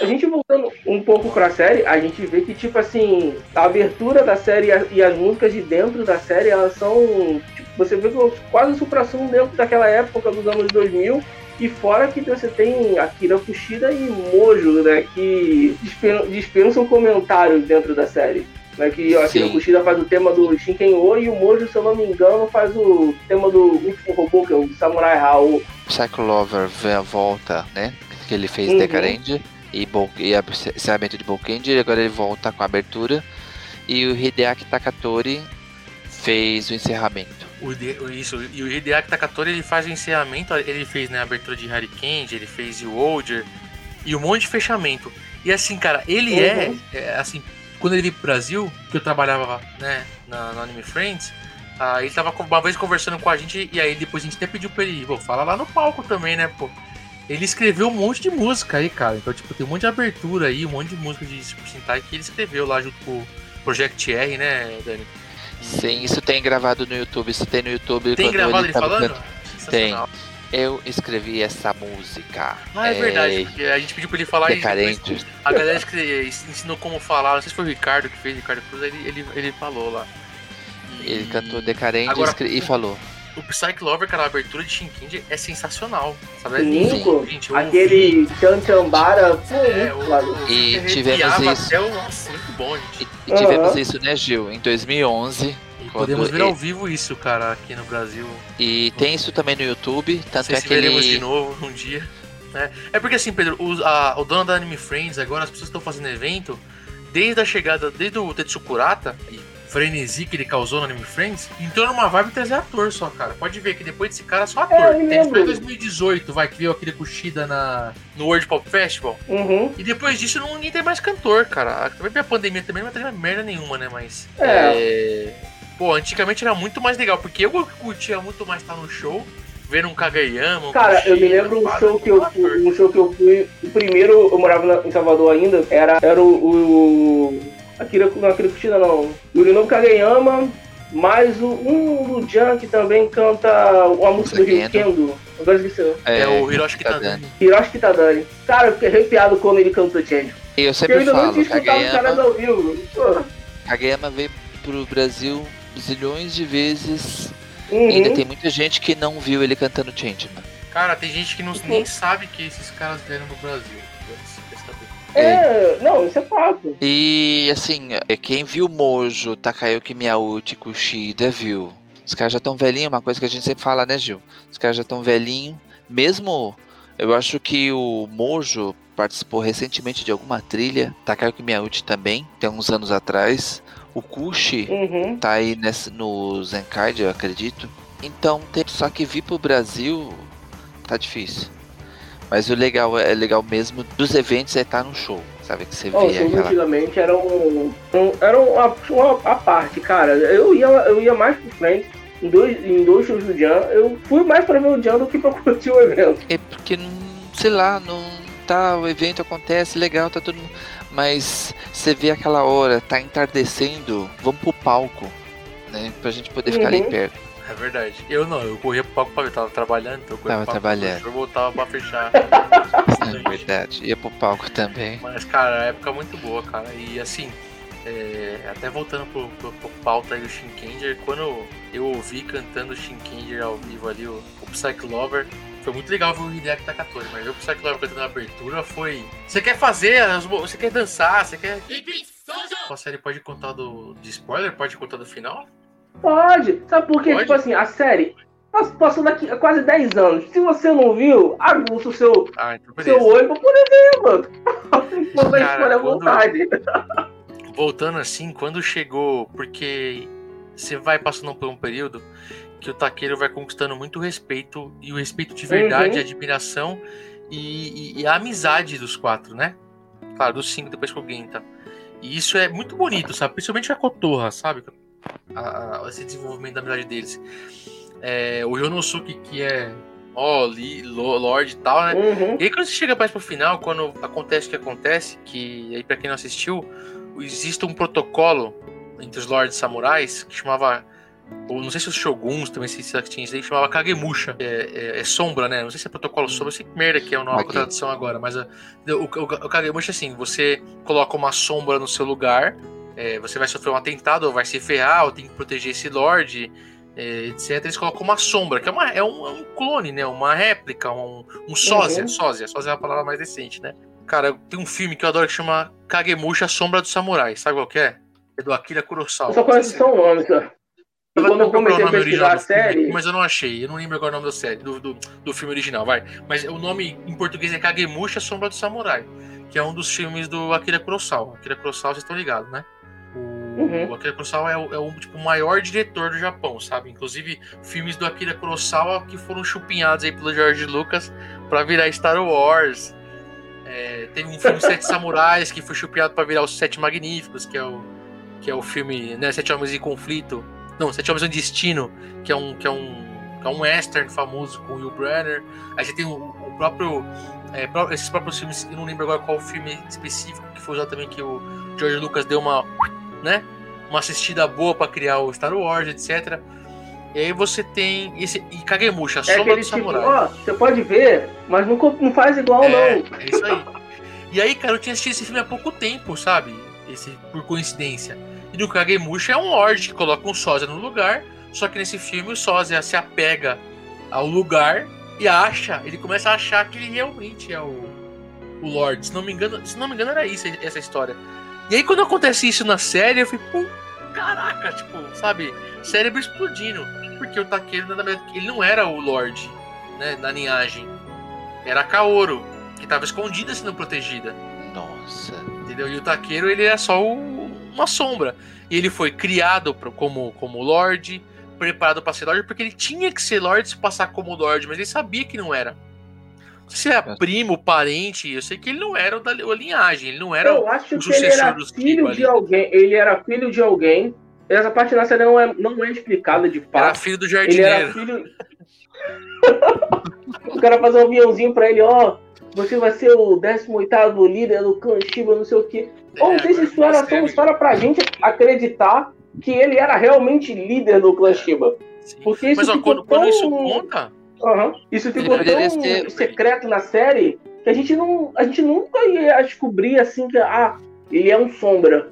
A gente voltando um pouco pra série, a gente vê que, tipo assim, a abertura da série e as músicas de dentro da série, elas são. Tipo, você vê que é quase um supra-sumo dentro daquela época dos anos 2000. E fora que você tem Akira Kushida e Mojo, né? Que dispen- dispensam comentários dentro da série. Né, que o Akira Sim. Kushida faz o tema do Shinken-O e o Mojo, se eu não me engano, faz o tema do último robô, que é o Samurai Hao. Psycho Lover vê a volta, né? Que ele fez Uhum. Decarend e, Bol- e a- encerramento de Bolkend, e agora ele volta com a abertura. E o Hideaki Takatori fez o encerramento. O isso, e o Hideaki Takatori ele faz o encerramento, ele fez né, a abertura de Harry Candy, ele fez o Older e um monte de fechamento. E assim, cara, ele é, Uhum. é, assim, quando ele veio pro Brasil, que eu trabalhava né, na, no Anime Friends, ah, ele tava uma vez conversando com a gente e aí depois a gente até pediu pra ele, pô, fala lá no palco também, né, pô. Ele escreveu um monte de música aí, cara. Então, tipo, tem um monte de abertura aí, um monte de música de Super Sentai que ele escreveu lá junto com o Project R, né, Dani? Sim, isso tem gravado no YouTube. Isso tem no YouTube. Tem gravado ele tava falando? cantando. Sensacional. Eu escrevi essa música. Ah, é verdade, porque a gente pediu pra ele falar e Decarente. depois a galera que ensinou como falar, não sei se foi o Ricardo que fez, Ricardo Cruz, ele, ele, ele falou lá. E Ele cantou Decarente Agora- e e falou. O Psyche Lover, cara, a abertura de Shinkind é sensacional, sabe? É gente, Aquele Chan Chambara, pô, ouvi, é, o, o, E tivemos isso. Até o, nossa, bom, gente. E, tivemos Aham. isso, né, Gil? Em 2011. E podemos ver ele- ao vivo isso, cara, aqui no Brasil. E tem isso também no YouTube. Não Tanto sei é se veremos de novo um dia. né? É porque assim, Pedro, o, a- o dono da Anime Friends, agora as pessoas estão fazendo evento, desde a chegada, desde o Tetsukurata e frenesi que ele causou no Anime Friends, entrou numa vibe de trazer ator só, cara. Pode ver que depois desse cara só ator. É, eu Ele lembro. foi em 2018, vai, que veio aquele Kushida na, no World Pop Festival. Uhum. E depois disso não, ninguém tem mais cantor, cara. A pandemia também não vai ter merda nenhuma, né? Mas. É. é, Pô, antigamente era muito mais legal, porque eu curtia muito mais estar no show, vendo um Kageyama. um Cara, eu me lembro um show que eu fui, um show que eu fui, o primeiro, eu morava na- em Salvador ainda, era, era o, o Akira, não, Akira Kushida não, Yorinobu Kageyama, mais o, um do Jan que também canta uma música do Rio Kendo. Agora esqueci, É, o Hiroshi Kitadani. Kitadani. Hiroshi Kitadani. Cara, eu fiquei arrepiado quando ele cantou Change. E eu Porque eu sempre ainda não falo, tinha escutado os caras Kageyama, ao vivo. Kageyama veio pro Brasil zilhões de vezes. E ainda Uhum. tem muita gente que não viu ele cantando Changeman. Cara, tem gente que não, nem sabe que esses caras vieram no Brasil. É, não, isso é fato. E assim, é, quem viu Mojo, Takayuki Miyauchi, Kushida, viu. Os caras já estão velhinhos, uma coisa que a gente sempre fala, né, Gil? Os caras já estão velhinhos. Mesmo, eu acho que o Mojo participou recentemente de alguma trilha. Takayuki Miyauchi também, tem uns anos atrás. O Kushi Uhum. tá aí nesse, no Zenkaid, eu acredito. Então, tem, só que vir pro Brasil tá difícil. Mas o legal é legal mesmo dos eventos é estar no show, sabe? Que você os vê shows aquela. antigamente eram, um, eram uma, uma, a parte, cara. Eu ia, eu ia mais pro frente. Em dois, em dois shows do Jan, eu fui mais pra ver o Jan do que pra curtir o evento. É porque, não- sei lá, não tá, o evento acontece, legal, tá mundo. Mas você vê aquela hora, tá entardecendo, vamos pro palco, né? Pra gente poder ficar ali Uhum. perto. É verdade. Eu não, eu corria pro palco pra ver, eu tava trabalhando, então eu corria Tava pro palco trabalhando. pra ver, Eu voltava pra fechar. É verdade. Ia pro palco também. Mas, cara, a época é muito boa, cara. E assim, é, até voltando pro, pro, pro pauta aí do Shinkenger, quando eu ouvi cantando o Shinkenger ao vivo ali, o, o Psyche Lover, foi muito legal ver o Hideaki Takatori, mas ver o Psyche Lover cantando na abertura foi. Você quer fazer, você quer dançar, você quer. A série pode contar do, de spoiler? Pode contar do final? Pode. Sabe por quê? Pode? Tipo assim, a série passou daqui a quase 10 anos. Se você não viu, aguça o seu, Ah, então seu olho pra poder ver, mano. Cara, escolher à vontade. voltando assim, quando chegou, porque você vai passando por um período que o taqueiro vai conquistando muito respeito, e o respeito de verdade, Uhum. a admiração e, e- e a amizade dos quatro, né? Claro, dos cinco depois com o Genta. E isso é muito bonito, sabe? Principalmente a Kotorra, sabe? A, a, esse desenvolvimento da amizade deles. É, o Yonosuke, que é ó, li, Lorde e tal, né? Uhum. E aí quando você chega mais pro final, quando acontece o que acontece, que aí pra quem não assistiu, existe um protocolo entre os Lords Samurais que chamava. Ou não sei se os Shoguns também se tinha isso aí, que chamava Kagemusha. É, é, é, sombra, né? Não sei se é protocolo sombra, sei que merda que é o nome, Ok. a tradução agora, mas a- o, o, o Kagemusha é assim: você coloca uma sombra no seu lugar, é, você vai sofrer um atentado, ou vai se ferrar, ou tem que proteger esse Lorde, é, etc. Eles colocam uma sombra, que é, uma, é, um, é um clone, né? Uma réplica, um, um sósia. Uhum. Sósia. Sósia é a palavra mais decente, né? Cara, tem um filme que eu adoro que chama Kagemusha, Sombra do Samurai. Sabe qual que é? É do Akira Kurosawa. Eu só conheço só o nome, só. E Eu quando eu comecei o a nome original pesquisar a do filme série, mas eu não achei. Eu não lembro agora o nome da série, do, do, do filme original, vai. Mas o nome em português é Kagemusha, Sombra do Samurai, que é um dos filmes do Akira Kurosawa. Akira Kurosawa, vocês estão ligados, né? O, Uhum. o Akira Kurosawa é o, é o tipo, maior diretor do Japão, sabe? Inclusive, filmes do Akira Kurosawa que foram chupinhados aí pelo George Lucas pra virar Star Wars. É, teve um filme Sete Samurais que foi chupinhado pra virar os Sete Magníficos, que é o, que é o filme né, Sete Homens em Conflito. Não, Sete Homens em Destino, que é um, que é um, que é um western famoso com o Will Brenner. Aí você tem o, o próprio. é, esses próprios filmes, eu não lembro agora qual filme específico que foi usado também que o George Lucas deu uma. Né? Uma assistida boa pra criar o Star Wars, etc. E aí você tem esse. E Kagemusha, a é sombra do tipo, samurai. ó, você pode ver, mas não, não faz igual, É, não. é isso aí. E aí, cara, eu tinha assistido esse filme há pouco tempo, sabe? Esse, por coincidência. E do Kagemusha é um Lorde que coloca um sósia no lugar, só que nesse filme o sósia se apega ao lugar e acha, ele começa a achar que ele realmente é o, o Lorde. Se não me engano, se não me engano era isso, essa história. E aí quando acontece isso na série, eu fico, pô, caraca, tipo, sabe? Cérebro explodindo. Porque o Takeru, nada mais- ele não era o Lorde, né, da linhagem. Era a Kaoru, que tava escondida sendo protegida. Nossa. Entendeu? E o Takeru, ele é só o- uma sombra. E ele foi criado pro- como, como Lorde, preparado para ser Lorde, porque ele tinha que ser Lorde se passar como Lorde, mas ele sabia que não era. Se era É. primo, parente, eu sei que ele não era o da a linhagem, ele não era Eu o acho o que ele sucessor era dos filho de ali. alguém. Ele era filho de alguém. Essa parte na série não é, não é explicada de Era fato. filho do Ele era jardineiro. filho. o cara fazer um aviãozinho pra ele, ó. Você vai ser o 18 líder do clã Shiba, não sei o quê. Ou não sei se isso era só uma história pra gente acreditar que ele era realmente líder do clã Shiba. Sim. Porque isso Mas ó, quando, quando tão... isso conta, Aham. Isso ficou tão ser- secreto na série que a gente não, a gente nunca ia descobrir assim que ah, ele é um sombra.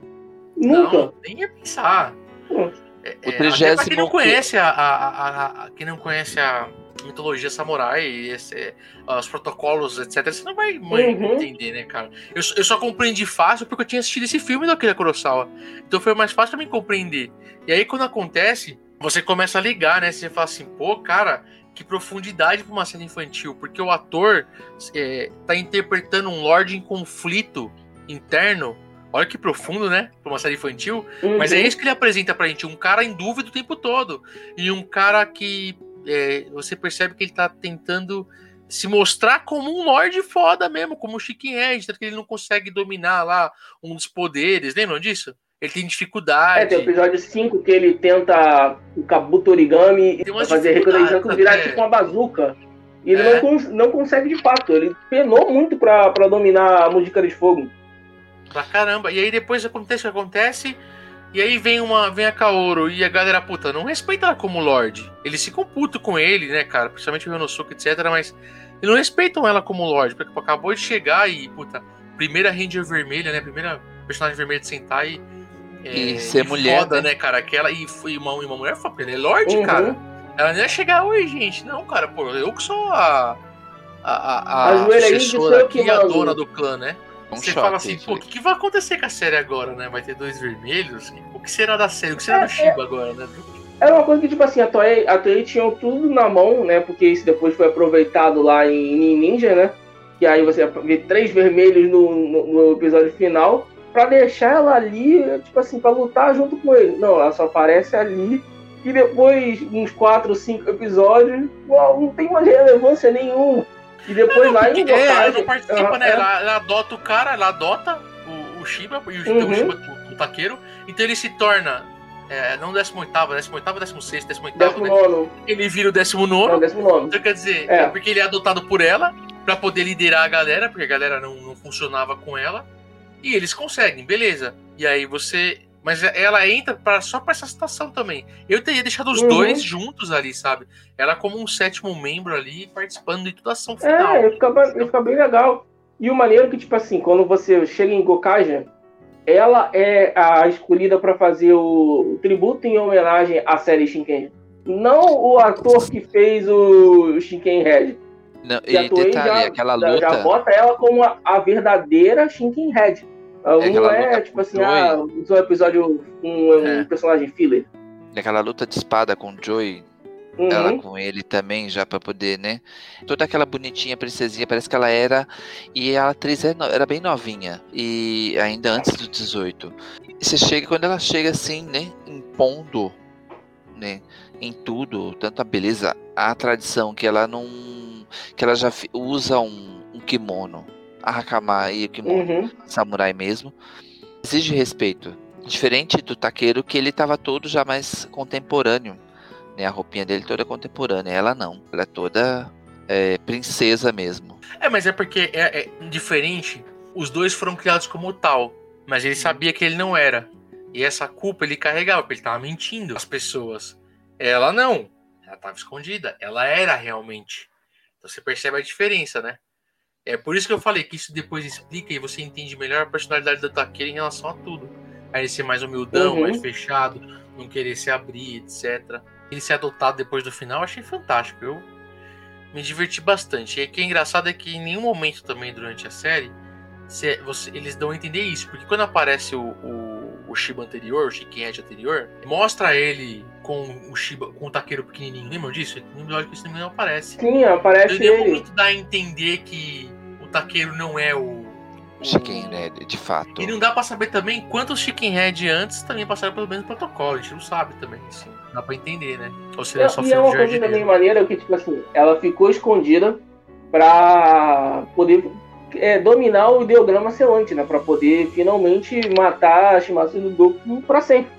Nunca. Não, nem ia pensar. Hum. É, O é, até pra trigésimo quem não conhece a, a, a- a- quem não conhece a mitologia samurai, esse, os protocolos, etc, você não vai mãe, Uhum. entender, né, cara? Eu, só- eu só compreendi fácil porque eu tinha assistido esse filme do Akira Kurosawa. Então foi mais fácil pra mim compreender. E aí quando acontece, você começa a ligar, né? Você fala assim, pô, cara, que profundidade pra uma cena infantil, porque o ator é, tá interpretando um lord em conflito interno. Olha que profundo, né? Pra uma série infantil. Mas é Uhum. isso que ele apresenta pra gente, um cara em dúvida o tempo todo. E um cara que é, você percebe que ele tá tentando se mostrar como um lord foda mesmo, como o Chicken Edge, tanto que ele não consegue dominar lá um dos poderes, lembram disso? Ele tem É, dificuldade. tem o episódio 5 que ele tenta o Kabuto Origami e fazer reconhecimento virar tipo uma bazuca. E ele É. não, cons- não consegue de fato. Ele penou muito pra, pra dominar a música de fogo. Pra caramba. E aí depois acontece o que acontece. E aí vem uma vem a Kaoru e a galera, puta, não respeita ela como Lorde. Eles ficam puto com ele, né, cara? Principalmente o Ryonosuke, etc. Mas eles não respeitam ela como Lorde. Porque acabou de chegar e, puta, primeira Ranger vermelha, né? Primeira personagem vermelha de Sentai. É, E ser mulher, Foda, né? né, cara? Aquela, e foi uma, uma mulher foda, porque ela é Lorde, Uhum. cara. Ela não ia chegar, oi, gente. Não, cara, pô, eu que sou a. A, a, a sucessora eu que aqui, a dona do clã, né? Um Você choque fala assim, pô, o que, que vai acontecer com a série agora, né? Vai ter dois vermelhos? O que será da série? O que será É, do Shiba agora, né? Era uma coisa que, tipo assim, a Toei, a Toei tinha tudo na mão, né? Porque isso depois foi aproveitado lá em Nin Ninja, né? Que aí você vê três vermelhos no, no, no episódio final, pra deixar ela ali, tipo assim, pra lutar junto com ele. Não, ela só aparece ali e depois, uns quatro, cinco episódios, uau, não tem mais relevância nenhuma. E depois lá em é, ela não participa, Aham, né? Ela, ela adota o cara, ela adota o, o Shiba, e o, Uhum. o Shiba, o, o taqueiro, então ele se torna, é, não 18º, 18º, 16º, 18º, Décimo né? nono. Ele vira o 19 Não, décimo nono. Então quer dizer, É. é porque ele é adotado por ela, pra poder liderar a galera, porque a galera não, não funcionava com ela. E eles conseguem, beleza. E aí você. Mas ela entra pra, só pra essa situação também. Eu teria deixado os Uhum. dois juntos ali, sabe? Ela como um sétimo membro ali, participando de toda a ação final. É, ia ficar, ba- ia ficar bem legal. E o maneiro é que, tipo assim, quando você chega em Gokage, ela é a escolhida pra fazer o, tributo em homenagem à série Shinken. Não o ator que fez o Shinken Red. Não, e detalhe, já, aquela já- já luta. bota ela como a, a verdadeira Shinken Red. Ela É não aquela é, luta tipo assim, ah, um episódio, um, um É. personagem filler. Aquela luta de espada com o Joey, Uhum. ela com ele também, já pra poder, né? Toda aquela bonitinha princesinha, parece que ela era. E a atriz é no- era bem novinha. E ainda antes do 18. E você chega, quando ela chega assim, né? Impondo, né? Em tudo, tanto a beleza, a tradição, que ela não. Que ela já usa um, um kimono. A Hakama e o kimono Uhum. samurai mesmo, exige respeito. Diferente do taqueiro, que ele estava todo já mais contemporâneo. Né? A roupinha dele toda contemporânea. Ela não. Ela é toda é, princesa mesmo. É, mas é porque é, é diferente. Os dois foram criados como tal, mas ele sabia que ele não era. E essa culpa ele carregava, porque ele tava mentindo às pessoas. Ela não. Ela tava escondida. Ela era realmente. Então você percebe a diferença, né? É por isso que eu falei que isso depois explica e você entende melhor a personalidade do Takeiro em relação a tudo. A ele ser mais humildão, Uhum. mais fechado, não querer se abrir, etc. Ele ser adotado depois do final, eu achei fantástico. Eu me diverti bastante. E o que é engraçado é que em nenhum momento também durante a série se- você- eles dão a entender isso. Porque quando aparece o, o, o Shiba anterior, o Shikenhead anterior, mostra ele com o Shiba, com o taqueiro pequenininho. Lembram disso? No episódio que isso não aparece. Sim, Então, aparece em nenhum ele. momento dá a entender que taqueiro não é o. o- Chicken Red, de fato. E não dá pra saber também quantos Chicken Head antes também passaram pelo mesmo protocolo. A gente não sabe também. Assim. Dá pra entender, né? Ou seja, só e é uma coisa também maneira que, tipo assim, ela ficou escondida pra poder é, dominar o ideograma selante, né? Pra poder finalmente matar a Shimatsu do Goku pra sempre.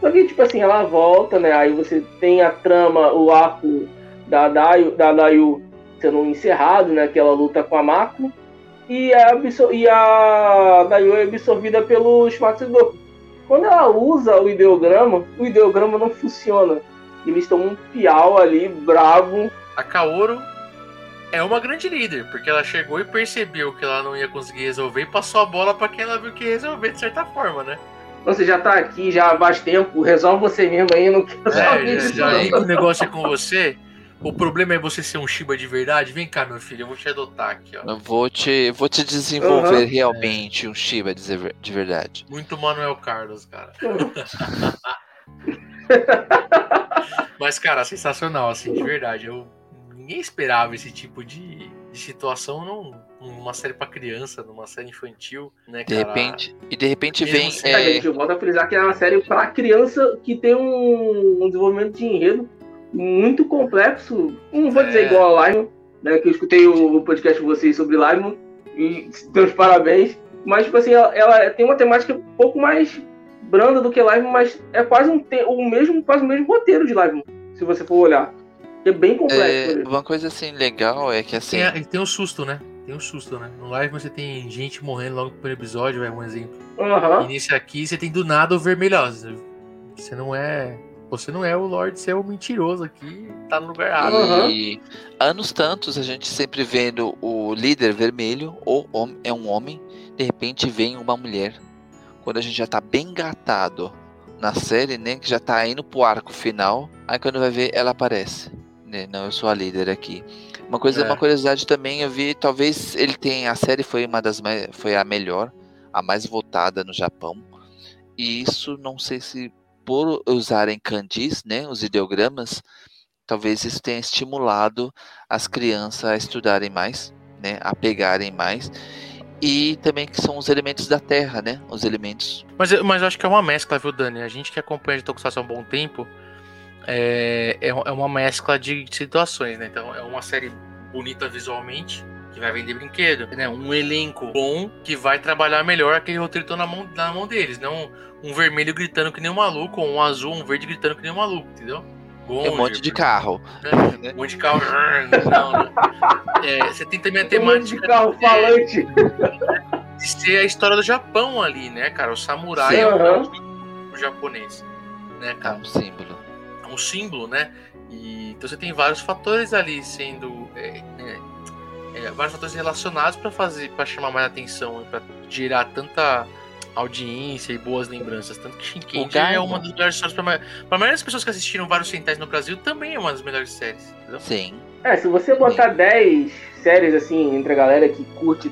Só que, tipo assim, ela volta, né? Aí você tem a trama, o arco da Dayu, da Dayu sendo encerrado, né? Aquela luta com a Mako. E a, absor- e a Dayu é absorvida pelo Goku. Quando ela usa o ideograma, o ideograma não funciona. Eles tomam um piau ali, bravo. A Kaoru é uma grande líder, porque ela chegou e percebeu que ela não ia conseguir resolver e passou a bola pra quem ela viu que ia resolver de certa forma, né? Você já tá aqui já há mais tempo, resolve você mesmo aí, não quero saber É, disso já, já não. aí que o negócio é com você. O problema é você ser um Shiba de verdade. Vem cá, meu filho, eu vou te adotar aqui, ó. Eu vou te, vou te desenvolver Uhum. realmente um Shiba de ver- de verdade. Muito Manuel Carlos, cara. Mas, cara, sensacional, assim, de verdade. Eu ninguém esperava esse tipo de, de situação num, numa série pra criança, numa série infantil, né, De cara? repente. E de repente Mesmo vem. sem A é, gente volta a frisar que é uma série pra criança que tem um, um desenvolvimento de enredo muito complexo. Não vou dizer É. igual a Lime, né? Que eu escutei o podcast de vocês sobre Lime e teus parabéns. Mas, tipo assim, ela, ela tem uma temática um pouco mais branda do que Lime, mas é quase um te- o mesmo, quase o mesmo roteiro de Lime, se você for olhar. É bem complexo. é, uma coisa assim legal é que assim. Tem, tem um susto, né? Tem um susto, né? No live você tem gente morrendo logo no primeiro episódio, vai um exemplo. Aham. E nesse aqui você tem do nada o vermelhoso. Você não é. Você não é o Lorde, você é o mentiroso aqui, tá no lugar errado. Aham. E anos tantos a gente sempre vendo o líder vermelho, ou é um homem, de repente vem uma mulher. Quando a gente já tá bem gatado na série, né? Que já tá indo pro arco final. Aí quando vai ver, ela aparece. Né? Não, eu sou a líder aqui. Uma coisa, É. uma curiosidade também, eu vi, talvez ele tenha. A série foi uma das mais. Foi a melhor, a mais votada no Japão. E isso não sei se por usarem kanjis, né? Os ideogramas, talvez isso tenha estimulado as crianças a estudarem mais, né, a pegarem mais. E também que são os elementos da terra, né? Os elementos. Mas, eu- mas eu acho que é uma mescla, viu, Dani? A gente que acompanha de Tokusatsu há um bom tempo, é, é, é uma mescla de situações, né? Então é uma série bonita visualmente, que vai vender brinquedo, né? Um elenco bom que vai trabalhar melhor aquele roteiro tá na mão, na mão deles, não um vermelho gritando que nem um maluco, ou um azul, um verde gritando que nem um maluco, entendeu? Tem um monte de carro. né? Um monte de carro. Não, não. É, você tem também a Tem um monte de temática carro falante. de ser a história do Japão ali, né, cara? O samurai Sim, é o, aham. o japonês, né, É cara? um símbolo. É um símbolo, né? E, então você tem vários fatores ali sendo. é, é, é, vários fatores relacionados para fazer, para chamar mais atenção, para gerar tanta audiência e boas lembranças. Tanto que Shinkendi Gaimon. é uma das melhores histórias para a maioria das pessoas que assistiram vários Sentais no Brasil, também é uma das melhores séries. Entendeu? Sim. É, se você botar 10 séries assim entre a galera que curte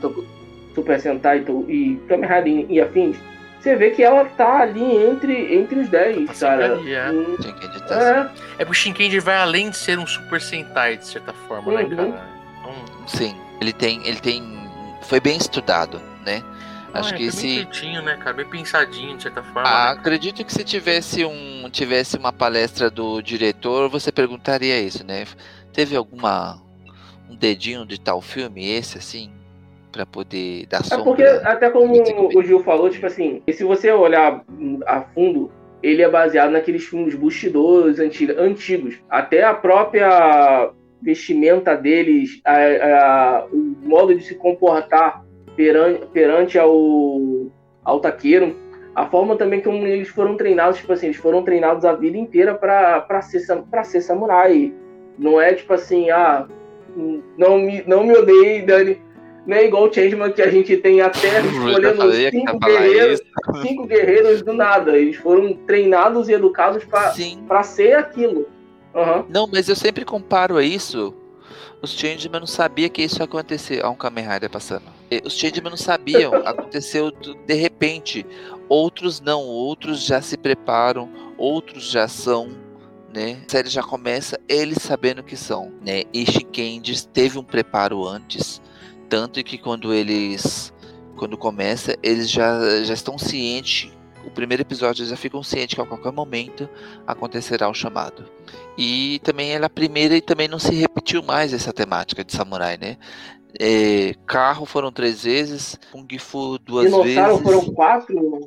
Super Sentai e Kamen Rider e afins, você vê que ela tá ali entre, entre os 10, Tá cara. ali, é. Hum, Shinkendi tá assim. É, É porque o Shinkendi vai além de ser um Super Sentai, de certa forma, né, Uhum. cara? Então, Sim. Ele tem. Ele tem. Foi bem estudado, né? Acho é, que foi bem se. feitinho, né, cara? Bem pensadinho, de certa forma. Ah, né? acredito que se tivesse um tivesse uma palestra do diretor, você perguntaria isso, né? Teve alguma um dedinho de tal filme esse assim Pra poder dar É sombra? porque, até como o Gil falou, tipo assim, e se você olhar a fundo, ele é baseado naqueles filmes Bushidos anti- antigos. Até a própria vestimenta deles, a- a- o modo de se comportar perante, perante ao, ao taqueiro, a forma também como eles foram treinados, tipo assim, eles foram treinados a vida inteira pra, pra, ser, pra ser samurai. Não é tipo assim, ah, não me, não me odeie, Dani. Não é igual o Changeman que a gente tem até escolhendo que cinco guerreiros, isso. cinco guerreiros do nada. Eles foram treinados e educados pra ser aquilo. Aham. Não, mas eu sempre comparo a isso. Os Changeman não sabiam que isso ia acontecer. Olha um Kamen Rider passando. E Os Changeman não sabiam. Aconteceu de repente. Outros não. Outros já se preparam. Outros já são. Né? A série já começa eles sabendo que são. Né? E teve um preparo antes. Tanto que quando eles. Quando começa, eles já, já estão cientes. O primeiro episódio eles já ficam cientes que a qualquer momento acontecerá o chamado. E também ela é a primeira e também não se repetiu mais essa temática de samurai, né? É, carro foram três vezes, Kung Fu duas Dinossauro vezes, foram quatro,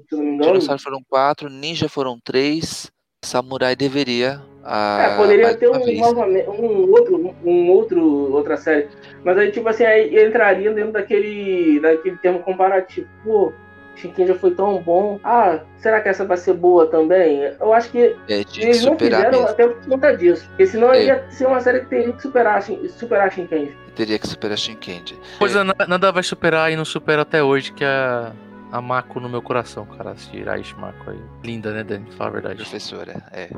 se não me engano. Dinossauro foram quatro, Ninja foram três, Samurai deveria. ah, É, poderia mais ter um, um outro, um outro, outra série. Mas aí, tipo assim, aí entraria dentro daquele, daquele termo comparativo. Pô, Chiquinho já foi tão bom. Ah, será que essa vai ser boa também? Eu acho que É eles não superar fizeram mesmo. até por conta disso. Porque senão É. ia ser uma série que teria que superar, Shin- superar Shinken. Teria que superar Shinkendi. Coisa na- nada vai superar e não supera até hoje, que é a Mako no meu coração, cara. Iraishi Mako aí. Linda, né, Dani? Fala a verdade. Professora, é.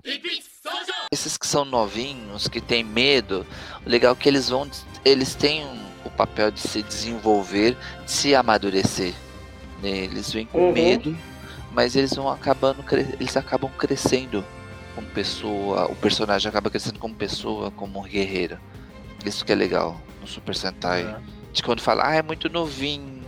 Esses que são novinhos, que têm medo, o legal é que eles vão. Eles têm um- o papel de se desenvolver, de se amadurecer. Né? Eles vêm com Uhum. medo, mas eles vão acabando. Eles acabam crescendo como pessoa. O personagem acaba crescendo como pessoa, como guerreiro. Isso que é legal no Super Sentai. É. De quando fala, ah, é muito novinho.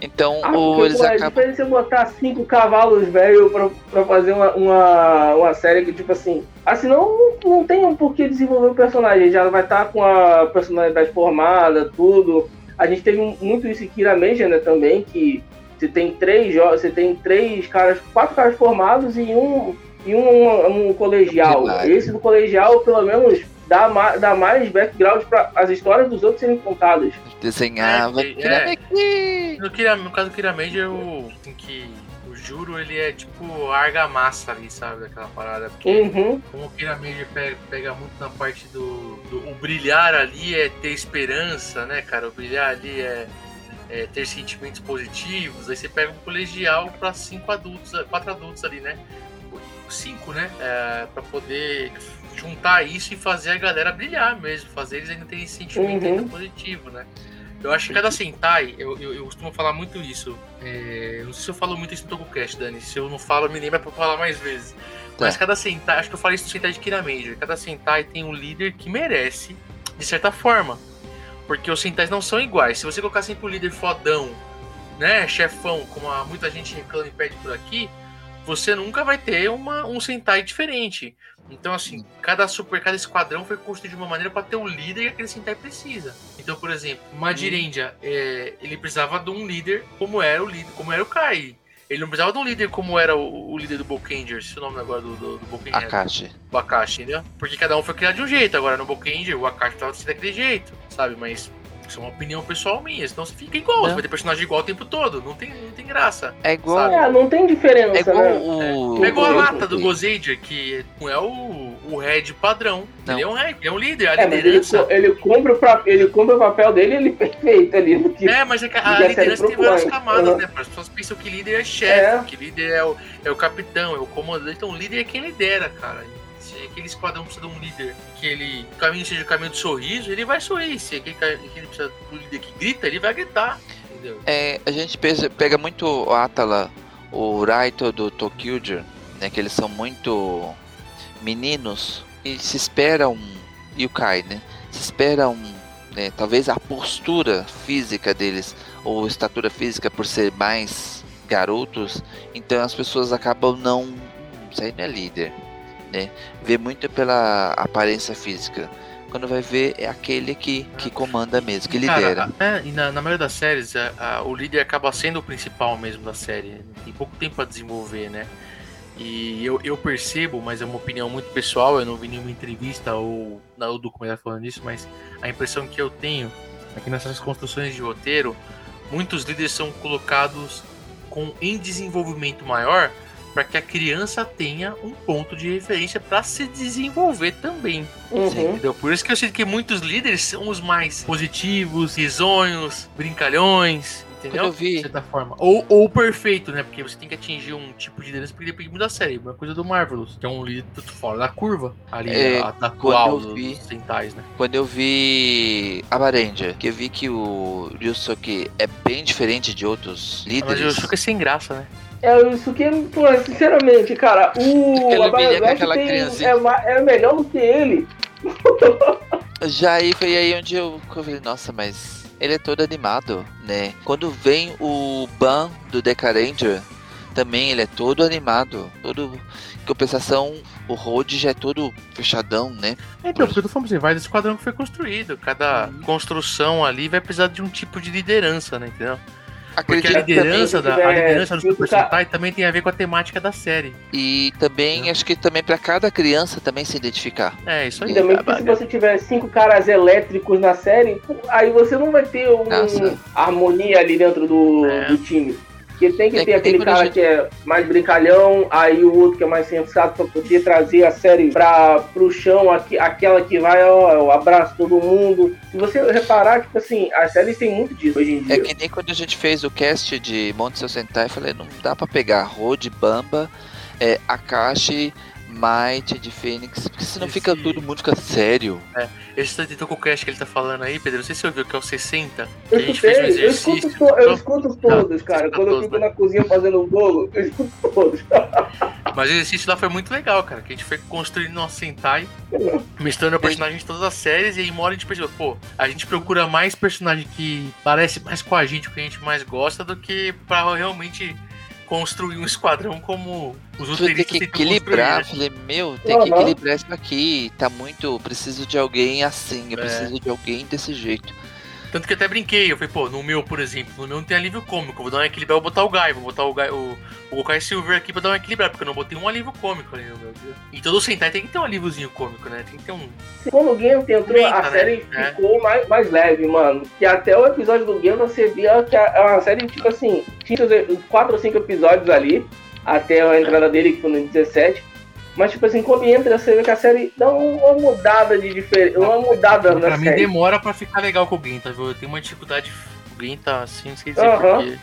Então, Ah, o, porque, eles pô, é acabam. diferente você botar cinco cavalos velho pra, pra fazer uma, uma, uma série que, tipo assim. Assim, não, não tem um porquê desenvolver o personagem. Já vai estar com a personalidade formada, tudo. A gente teve muito isso em Kira Major, né, também, que você tem três você tem três caras, quatro caras formados e um, e um, um colegial. Esse do colegial, pelo menos, dá, ma, dá mais background para as histórias dos outros serem contadas. Desenhava. É, que- é. No, Kira, no caso do Kira Major, o, assim, que o Juro, ele é tipo argamassa ali, sabe? Daquela parada. Porque Uhum. como o Major pega, pega muito na parte do, do- O brilhar ali é ter esperança, né, cara? O brilhar ali é, é ter sentimentos positivos. Aí você pega um colegial pra cinco adultos, quatro adultos ali, né? Cinco, né? É, pra poder juntar isso e fazer a galera brilhar mesmo. Fazer eles ainda terem esse sentimento Uhum. ainda positivo, né? Eu acho que cada Sentai, eu, eu, eu costumo falar muito isso. É, não sei se eu falo muito isso no TokuCast, Dani. Se eu não falo, me lembra pra falar mais vezes. Mas Tá. cada Sentai, acho que eu falei isso no Sentai de Kira Major. Cada Sentai tem um líder que merece, de certa forma. Porque os Sentais não são iguais. Se você colocar sempre o líder fodão, né, chefão, como muita gente reclama e pede por aqui, você nunca vai ter uma, um Sentai diferente. Então, assim, cada super, cada esquadrão foi construído de uma maneira para ter o líder que aquele Sentai precisa. Então, por exemplo, Madirendia, é, ele precisava de um líder como era o líder, como era o Kai. Ele não precisava de um líder como era o, o líder do Bokanger, se o nome agora do, do, do Bokanger. Akashi. O Akashi, entendeu? Porque cada um foi criado de um jeito. Agora no Bokanger, o Akashi tava sendo daquele jeito, sabe? Mas isso é uma opinião pessoal minha. Senão você fica igual, Não. você vai ter personagem igual o tempo todo. Não tem, não tem graça. É igual. Sabe? É, não tem diferença, É igual né? o. É igual a lata do. Gozager, que não é o, o head padrão. Não. Ele é um head, ele é um líder, a É, ele, liderança. co- ele, cumpre o, pra- ele cumpre o papel dele ele perfeito ali. no que- É, mas é que a que a liderança tem várias camadas, Uhum. né? As pessoas pensam que líder é chefe, É. que líder é o, é o capitão, é o comandante. Então, líder é quem lidera, cara. Aquele esquadrão precisa de um líder que ele o caminho seja o caminho do sorriso, ele vai sorrir. Se aquele, aquele precisa do líder que grita, ele vai gritar. Entendeu? É, a gente pega muito o Atala, o Raito do Tokyuger, né? Que eles são muito meninos e se espera um. E o Kai, né? Se espera um. né, talvez a postura física deles, ou estatura física por ser mais garotos, então as pessoas acabam não. "Hum, Isso aí não é líder, né? Vê muito pela aparência física. Quando vai ver, é aquele que, que comanda mesmo, que lidera. Cara, é, e na, na maioria das séries, a- a- o líder acaba sendo o principal mesmo da série. Tem pouco tempo pra desenvolver, né? E eu, eu percebo, mas é uma opinião muito pessoal, eu não vi nenhuma entrevista ou o documentário falando isso, mas a impressão que eu tenho é que nessas construções de roteiro, muitos líderes são colocados com em desenvolvimento maior para que a criança tenha um ponto de referência para se desenvolver também. Uhum. Entendeu? Por isso que eu sinto que muitos líderes são os mais positivos, risonhos, brincalhões, entendeu? Eu vi- De certa forma. Ou, ou perfeito, né? Porque você tem que atingir um tipo de liderança porque depende muito da série. Uma coisa do Marvelous, que é um líder fora da curva. Ali, É, a, da atual quando eu vi- dos centais, né? Quando eu vi a Barendia, que eu vi que o Ryusuke é bem diferente de outros Mas líderes. acho que é sem graça, né? É isso que, pô, sinceramente, cara, o Ele Abaia brilha com West aquela tem- criancinha. é, ma- é melhor do que ele. Já aí foi aí onde eu, eu falei, nossa, mas ele é todo animado, né? Quando vem o Ban do Deca Ranger, também ele é todo animado, todo. Em compensação, o Road já é todo fechadão, né? Então, porque eu tô falando assim, vai do esquadrão que foi construído. Cada construção ali vai precisar de um tipo de liderança, né? Entendeu? Porque a liderança, também, da, a liderança do Super Sentai também tem a ver com a temática da série. E também, acho que também pra cada criança também se identificar. É, isso aí. E também porque se você tiver cinco caras elétricos na série, aí você não vai ter uma Nossa. harmonia ali dentro do, É. do time. Porque tem que É ter que aquele tem quando a cara gente- que é mais brincalhão, aí o outro que é mais sensato pra poder trazer a série pra, pro chão, aqui, aquela que vai, ó, eu abraço todo mundo. Se você reparar, tipo assim, as séries tem muito disso hoje em dia. É que nem quando a gente fez o cast de Monte Seu Sentai, eu falei, não dá pra pegar Road, Bamba, é, Akashi, Might de Fênix, porque senão Esse- fica todo mundo fica sério. Esse com o cast que ele tá falando aí, Pedro, não sei se você ouviu que é o 60. Eu que a gente escutei, fez um eu escuto, exercício. to- eu Não, escuto todos, cara. Quando eu todos, fico né? na cozinha fazendo um bolo, eu escuto todos. Mas o exercício lá foi muito legal, cara. Que a gente foi construindo nosso Sentai, misturando personagens de todas as séries, e aí uma hora a gente percebeu, pô, a gente procura mais personagem que parece mais com a gente, o que a gente mais gosta, do que pra realmente construir um esquadrão como os Você tem que equilibrar, né? falei, meu, tem que Aham. equilibrar isso aqui, tá muito, eu preciso de alguém assim, eu É. preciso de alguém desse jeito. Tanto que eu até brinquei, eu falei, pô, no meu, por exemplo, no meu não tem alívio cômico, eu vou dar um equilíbrio, eu vou botar o Guy, vou botar o Guy, o, o Gokai Silver aqui pra dar um equilíbrio, porque eu não botei um alívio cômico ali no meu dia. E todo Sentai tem que ter um alíviozinho cômico, né? Tem que ter um. Quando o Gento entrou, a né? série É. ficou mais, mais leve, mano. Que até o episódio do Gento você via que é uma série, tipo assim, tinha quatro ou cinco episódios ali, até a entrada dele, que foi no 17. Mas, tipo assim, quando entra, você vê que a série dá uma mudada de diferença, uma mudada Pra na mim série. demora pra ficar legal com o Grinta, viu? Eu tenho uma dificuldade. O Grinta, assim, não sei dizer Aham. porquê.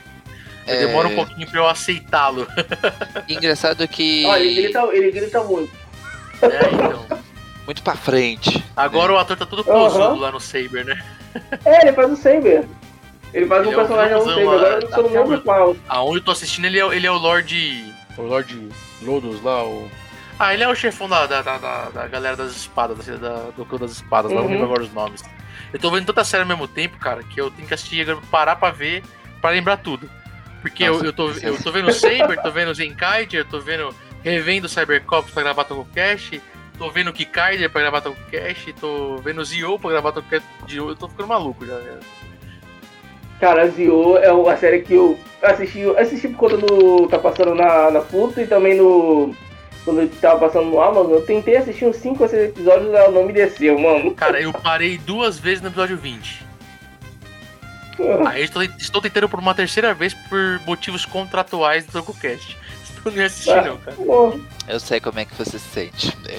É, Demora um pouquinho pra eu aceitá-lo. engraçado que. Olha, ele grita, ele grita muito. É, então. Muito pra frente. Agora o ator tá todo posudo lá no Saber, né? É, ele faz o Saber. Ele faz Ele um é personagem no Saber, agora eu não sou no mesmo qual. Aonde eu tô assistindo, ele é, ele é o Lorde. O Lorde Lodos lá, o. Ah, ele é o chefão da, da, da, da- galera das espadas, da, da, do clã das espadas, lá, não Uhum. lembro agora os nomes. Eu tô vendo tanta série ao mesmo tempo, cara, que eu tenho que assistir, parar pra ver, pra lembrar tudo. Porque Nossa, eu, eu, tô, eu tô vendo Saber, tô vendo o Zenkaiger, tô vendo. Revendo Cybercops pra gravar Tokucast, tô vendo o Kikaider pra gravar Tokucast, tô vendo o Zio pra gravar de novo. Eu tô ficando maluco já. né? Cara, Zio é uma série que eu assisti, assisti por conta do. tá passando na, na Pluto e também no. Quando tava passando no Amazon, eu tentei assistir uns 5 ou 6 episódios e ela não me desceu, mano. Cara, eu parei duas vezes no episódio 20. Aí estou, estou tentando por uma terceira vez por motivos contratuais do Tokucast. Estou nem assistindo, não, cara. Eu sei como é que você se sente. É,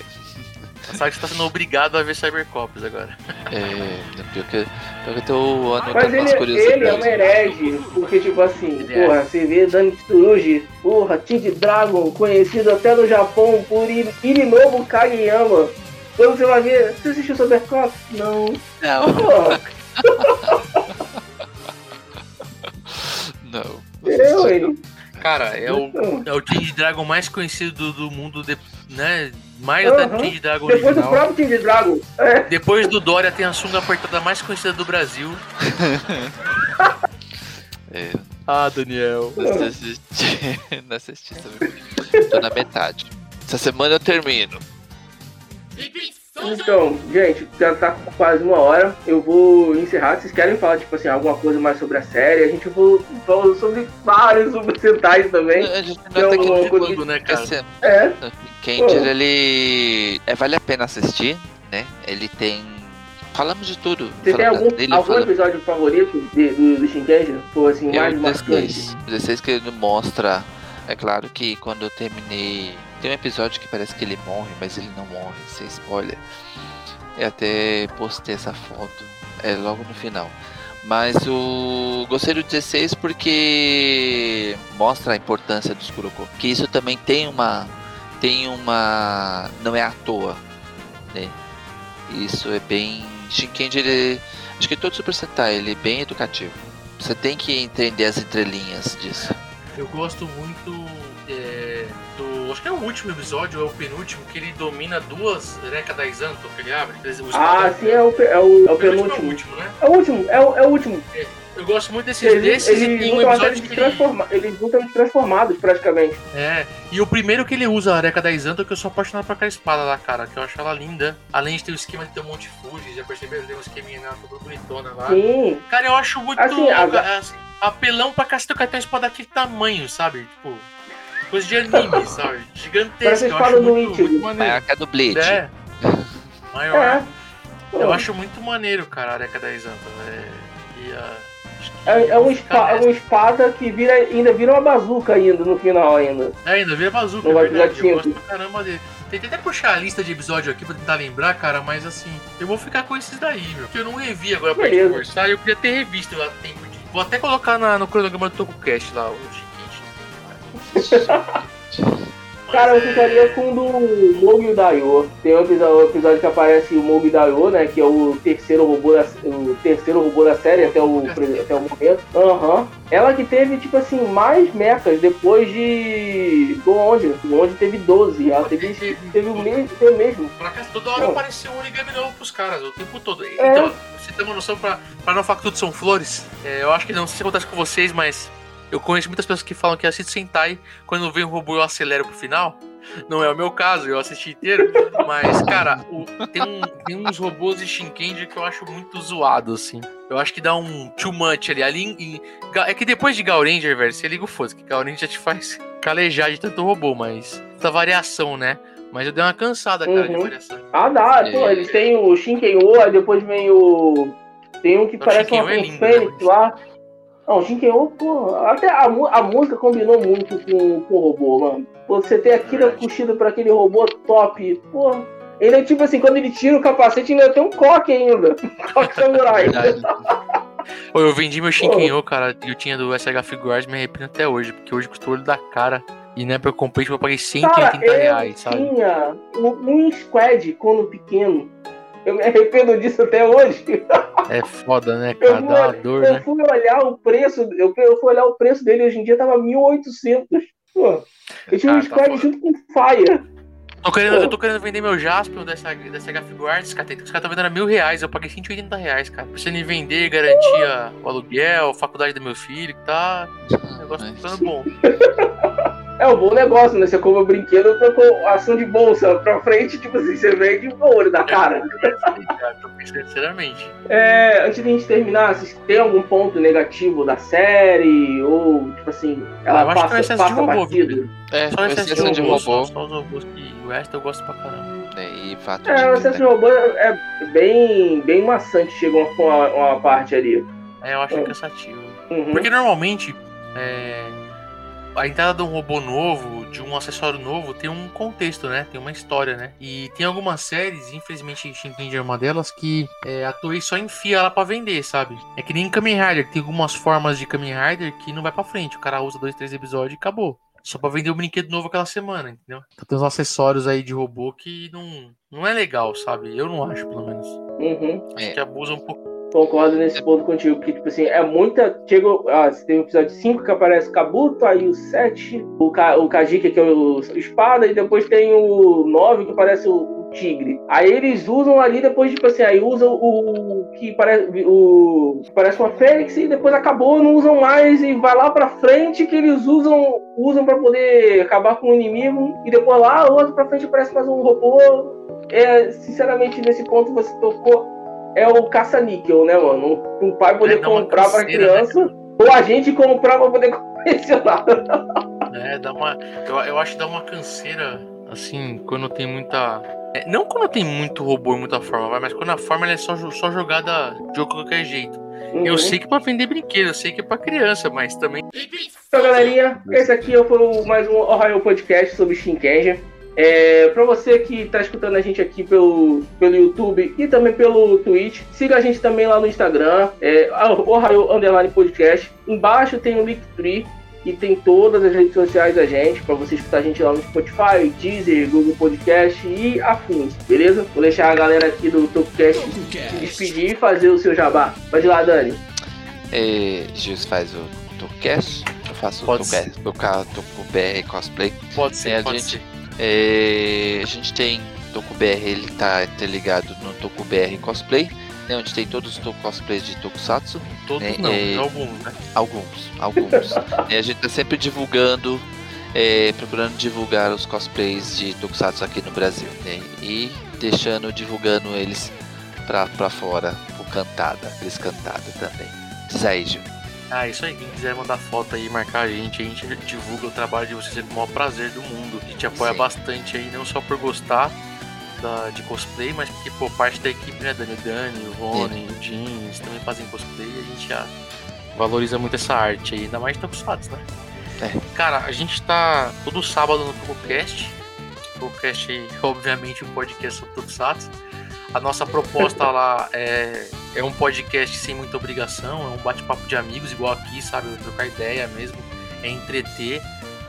Sabe que você tá sendo obrigado a ver Cybercops agora. é, pior que, pior que eu tô Mas anotando umas ele, ele é um herege, porque tipo assim, Ele é. porra, você vê Dani Tsurugi, porra, Tid Dragon, conhecido até no Japão por Ir- Irinobu Kageyama. Quando você vai ver, você assistiu Supercop? Não. Não, Porra, não. eu, ele. Cara, é o, Não. é o Change Dragon mais conhecido do, do mundo, de, né? Mais até do Aham. Change Dragon Depois do original. próprio Tid Dragon. É. Depois do Dória tem a sunga apertada mais conhecida do Brasil. É, Ah, Daniel. não assisti, não assisti, sabe? Tô na metade. Essa semana eu termino. Então, gente, já tá com quase uma hora. Eu vou encerrar. Vocês querem falar, tipo assim, alguma coisa mais sobre a série? A gente vou falar sobre vários Super Sentais também. A gente Tem nota que alguma de tudo, né, cara? esse É, Kendir, ele é, vale a pena assistir, né? Ele tem falamos de tudo. você tem algum, dele, algum falamos- episódio favorito de- do, do Shinkenji? Foi assim, Eu mais marcante? 16. 16 que ele mostra. É claro que quando eu terminei. Tem um episódio que parece que ele morre, mas ele não morre, sem spoiler. Eu até postei essa foto. É logo no final. Mas o. Gostei do 16 porque mostra a importância dos Kuroko. Que isso também tem uma. Tem uma. Não é à toa. Né? Isso é bem. Shinkenji, ele. Acho que todo Super Sentai ele é bem educativo. Você tem que entender as entrelinhas disso. Eu gosto muito é, Acho que é o último episódio, ou é o penúltimo, que ele domina duas Reca da Izanto, que ele abre. O Ah, sim, é o, é o, é o O penúltimo é o último, né? É o último, é o, é o último. Eu gosto muito desses, Eles, desses e eles tem um episódio de que ele, transforma, eles lutam de transformados, praticamente. É, e o primeiro que ele usa a Areca da Izanto, que eu sou apaixonado por aquela espada lá, cara, que eu acho ela linda. Além de ter o esquema de ter um monte de Fuji, já perceberam? Tem um esqueminha nela toda bonitona lá. Sim. Cara, eu acho muito Assim, a- assim, apelão pra cacete, cara, tem uma espada daquele tamanho, sabe? Tipo, coisa de anime, sabe? Gigantesca. Eu espada acho do muito, muito maneiro. Maior que a do Bleach. É. Maior. É. Eu acho muito maneiro, cara, a Areca da Izanto. É, e a. acho que É, é, um vou ficar espa, é uma espada que vira, ainda vira uma bazuca ainda no final ainda. É, ainda vira bazuca, Não é verdade. Eu gosto pra caramba dele. Tentei até puxar a lista de episódio aqui pra tentar lembrar, cara, mas assim, eu vou ficar com esses daí, meu. Porque eu não revi agora pra gente conversar e eu queria ter revisto lá tempo de. Vou até colocar na- no cronograma do TokuCast lá, Chiquinho. Cara, eu ficaria com o do Mogi e o Daio. Tem um episódio, um episódio que aparece o Mogi e Daio, né? Que é o terceiro robô da, o terceiro robô da série até o, até o momento. Aham. Ela que teve, tipo assim, mais mechas depois de. Do onde? Do onde teve 12. Ela teve, teve o mesmo. Teve o mesmo. Pra cá, toda hora apareceu um origami novo pros caras, o tempo todo. É. Então, você tem uma noção pra, pra não falar que tudo são flores? É, eu acho que não sei se acontece com vocês, mas eu conheço muitas pessoas que falam que assistem Sentai, quando vem um robô eu acelero pro final. Não é o meu caso, eu assisti inteiro. Mas, cara, o- tem, um- tem uns robôs de Shinkendi que eu acho muito zoado, assim. Eu acho que dá um too much ali. ali em- é que depois de Gal Ranger, velho, você liga o foda, que Gal Ranger já te faz calejar de tanto robô, mas. Essa variação, né? Mas eu dei uma cansada, cara, de Uhum. variação. Ah, dá. É. Pô, eles têm o Shinken-O, aí depois vem o. Tem um que parece uma, é um lindo, Fênix né? lá. Não, o Shinken-O, pô. Até a, a música combinou muito com, com o robô, mano. Pô, Você tem aquilo puxido pra aquele robô top. Pô. Ele é tipo assim, quando ele tira o capacete, ainda tem um coque ainda. Um coque samurai. Pô, eu vendi meu Shinken-O, cara, e eu tinha do SH Figuarts, me arrependo até hoje, porque hoje custou o olho da cara. E na época eu comprei, tipo, eu paguei 180 Cara, eu reais, sabe? tinha um, um squad quando pequeno. Eu me arrependo disso até hoje. É foda, né, Eu cara? Dá uma fui, dor, eu né? fui olhar o preço, eu, eu fui olhar o preço dele hoje em dia, tava 1.800. Pô, eu tinha um Ah, tá squad foda. junto com Fire. Tô querendo, eu tô querendo vender meu Jaspion dessa, dessa H Figuarts, cara. Os caras estão vendendo a mil reais. Eu paguei 180 reais, cara. Precisando em vender, garantia o aluguel, faculdade do meu filho, que tá. O negócio tá ficando bom. É um bom negócio, né? Você compra brinquedo com ação de bolsa pra frente, tipo assim, você vende o olho da cara. Cara, tô pensando sinceramente. É, antes de a gente terminar, vocês tem algum ponto negativo da série? Ou, tipo assim, ela Eu acho que é o passa, excesso de passa robô, batido? É, Só excesso de robô. Só, só os robôs que o resto eu gosto pra caramba. né, e fato É, o de excesso de robô é bem, bem maçante, chega uma, uma, uma parte ali. É, eu acho É. cansativo. Uhum. Porque normalmente é, a entrada de um robô novo, de um acessório novo, tem um contexto, né? Tem uma história, né? E tem algumas séries, infelizmente Shinkenger é uma delas, que é, a Toei só enfia ela pra vender, sabe? É que nem Kamen Rider, tem algumas formas de Kamen Rider que não vai pra frente. O cara usa dois, três episódios e acabou. Só pra vender o brinquedo novo aquela semana, entendeu? Então tem uns acessórios aí de robô que não, não é legal, sabe? Eu não acho, pelo menos. Uhum. Acho que abusam um pouco. Concordo nesse ponto contigo, que, tipo assim, é muita. Chega. Ah, você tem o episódio 5 que aparece o Kabuto, aí o 7, o, Ka, o Kajika, que é o, o espada, e depois tem o 9 que aparece o, o tigre. Aí eles usam ali depois, tipo assim, aí usam o que parece. O. que parece uma fênix e depois acabou, não usam mais, e vai lá pra frente que eles usam. usam pra poder acabar com o inimigo, e depois lá, outro pra frente aparece mais um robô. É, sinceramente, nesse ponto você tocou é o caça-níquel, né, mano? Um pai poder É, comprar pra canseira, né, criança, ou a gente comprar pra poder colecionar. É, dá uma. Eu, eu acho que dá uma canseira, assim, quando tem muita. é, não quando tem muito robô e muita forma, vai, mas quando a forma é só, só jogada de qualquer jeito. Eu Uhum. sei que é pra vender brinquedo, eu sei que é pra criança, mas também. Então, galerinha, esse aqui foi o- mais um Ohio Podcast sobre Shinkenja. É, pra você que tá escutando a gente aqui pelo, pelo YouTube e também pelo Twitch, siga a gente também lá no Instagram, é, Ohio Underline Podcast. Embaixo tem o Linktree e tem todas as redes sociais da gente, pra você escutar a gente lá no Spotify, Deezer, Google Podcast e afins, beleza? Vou deixar a galera aqui do Topcast se despedir e fazer o seu jabá. Pode ir lá, Dani. É, faz o Tocast, eu faço Pode o Tocast, o cara Toco BR Cosplay. Pode ser, a pode gente- ser. É, a gente tem Toco BR, ele tá interligado no Toco BR Cosplay, né, onde tem todos os cosplays de Tokusatsu, Todos é, não, é- alguns, né? alguns, alguns. É, a gente tá sempre divulgando, é, procurando divulgar os cosplays de Tokusatsu aqui no Brasil, né, e deixando, divulgando eles pra, pra fora, por cantada, eles cantada também. Diz aí, Gil. Ah, isso aí. Quem quiser mandar foto aí, marcar a gente, a gente divulga o trabalho de vocês com o maior prazer do mundo. A gente apoia Sim. bastante aí, não só por gostar da, de cosplay, mas porque, pô, parte da equipe, né, Dani, o Dani, o Rony, o eles também fazem cosplay e a gente já valoriza muito essa arte aí, ainda mais de Tokusatsu, né? É. Cara, a gente tá todo sábado no Tokocast. Tokocast, obviamente, um podcast sobre Tokusatsu. A nossa proposta lá é, é um podcast sem muita obrigação, é um bate-papo de amigos, igual aqui, sabe? Trocar ideia mesmo, é entreter,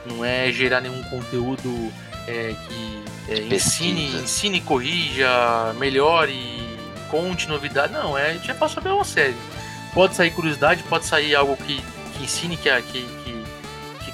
não é gerar nenhum conteúdo é, que é, ensine, ensine, corrija, melhore, conte novidade. Não, é, a gente é pra saber uma série. Pode sair curiosidade, pode sair algo que, que ensine, que, que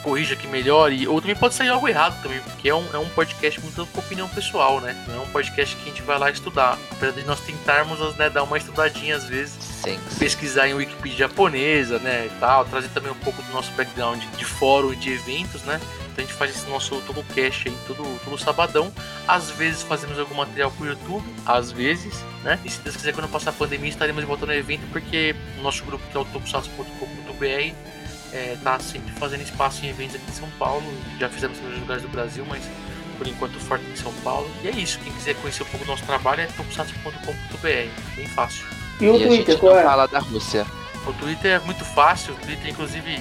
corrija, que melhore, ou também pode sair algo errado também, porque é um, é um podcast muito com opinião pessoal, né? Não é um podcast que a gente vai lá estudar. Apesar de nós tentarmos né, dar uma estudadinha às vezes, Sim, sim. pesquisar em Wikipedia japonesa, né, e tal, trazer também um pouco do nosso background de fórum e de eventos, né? Então a gente faz esse nosso Tokocast aí todo, todo sabadão. Às vezes fazemos algum material pro YouTube, às vezes, né? E se Deus quiser, quando passar a pandemia, estaremos de volta no evento, porque o nosso grupo, que é o é, tá sempre fazendo espaço em eventos aqui em São Paulo. Já fizemos em outros lugares do Brasil, mas por enquanto forte em São Paulo. E é isso. Quem quiser conhecer um pouco do nosso trabalho é tokusatsu.com.br. Bem fácil. E o E a Twitter, gente qual não é? fala da Rússia. O Twitter é muito fácil, o Twitter, inclusive,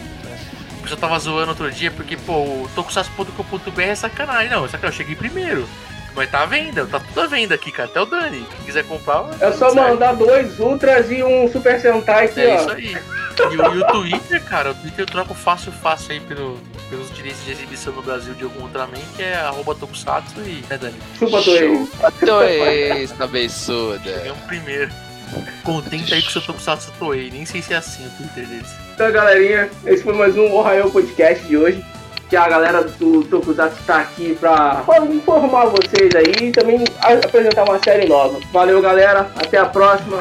o pessoal tava zoando outro dia, porque, pô, o tokusatsu.com.br é sacanagem. Não, sacanagem, eu cheguei primeiro. Mas tá à venda, tá tudo à venda aqui, cara. Até o Dani. Quem quiser comprar, É só mandar dois Ultras e um Super Sentai aqui, É ó. isso aí. E o, e o Twitter, cara, o Twitter eu troco fácil, fácil aí pelo, pelos direitos de exibição no Brasil de algum Ultraman, que é arroba tokusatsu e, né, Dani? Chupa, Toei. Dois, tá abençoada. Ganhamos primeiro. Contente aí com o seu Tokusatsu Toei. Nem sei se é assim o Twitter deles. Então, galerinha, esse foi mais um Ohio Podcast de hoje. Que a galera do Tokusatsu tá aqui pra informar vocês aí e também apresentar uma série nova. Valeu, galera. Até a próxima.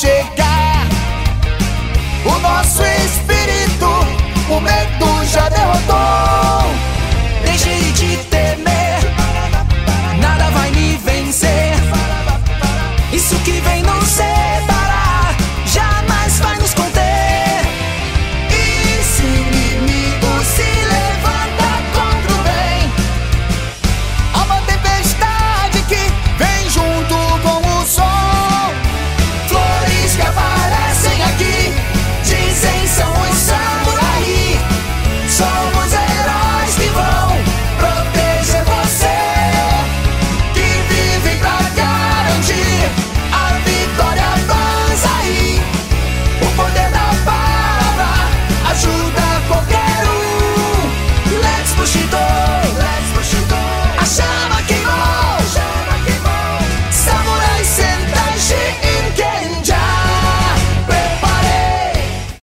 Tempo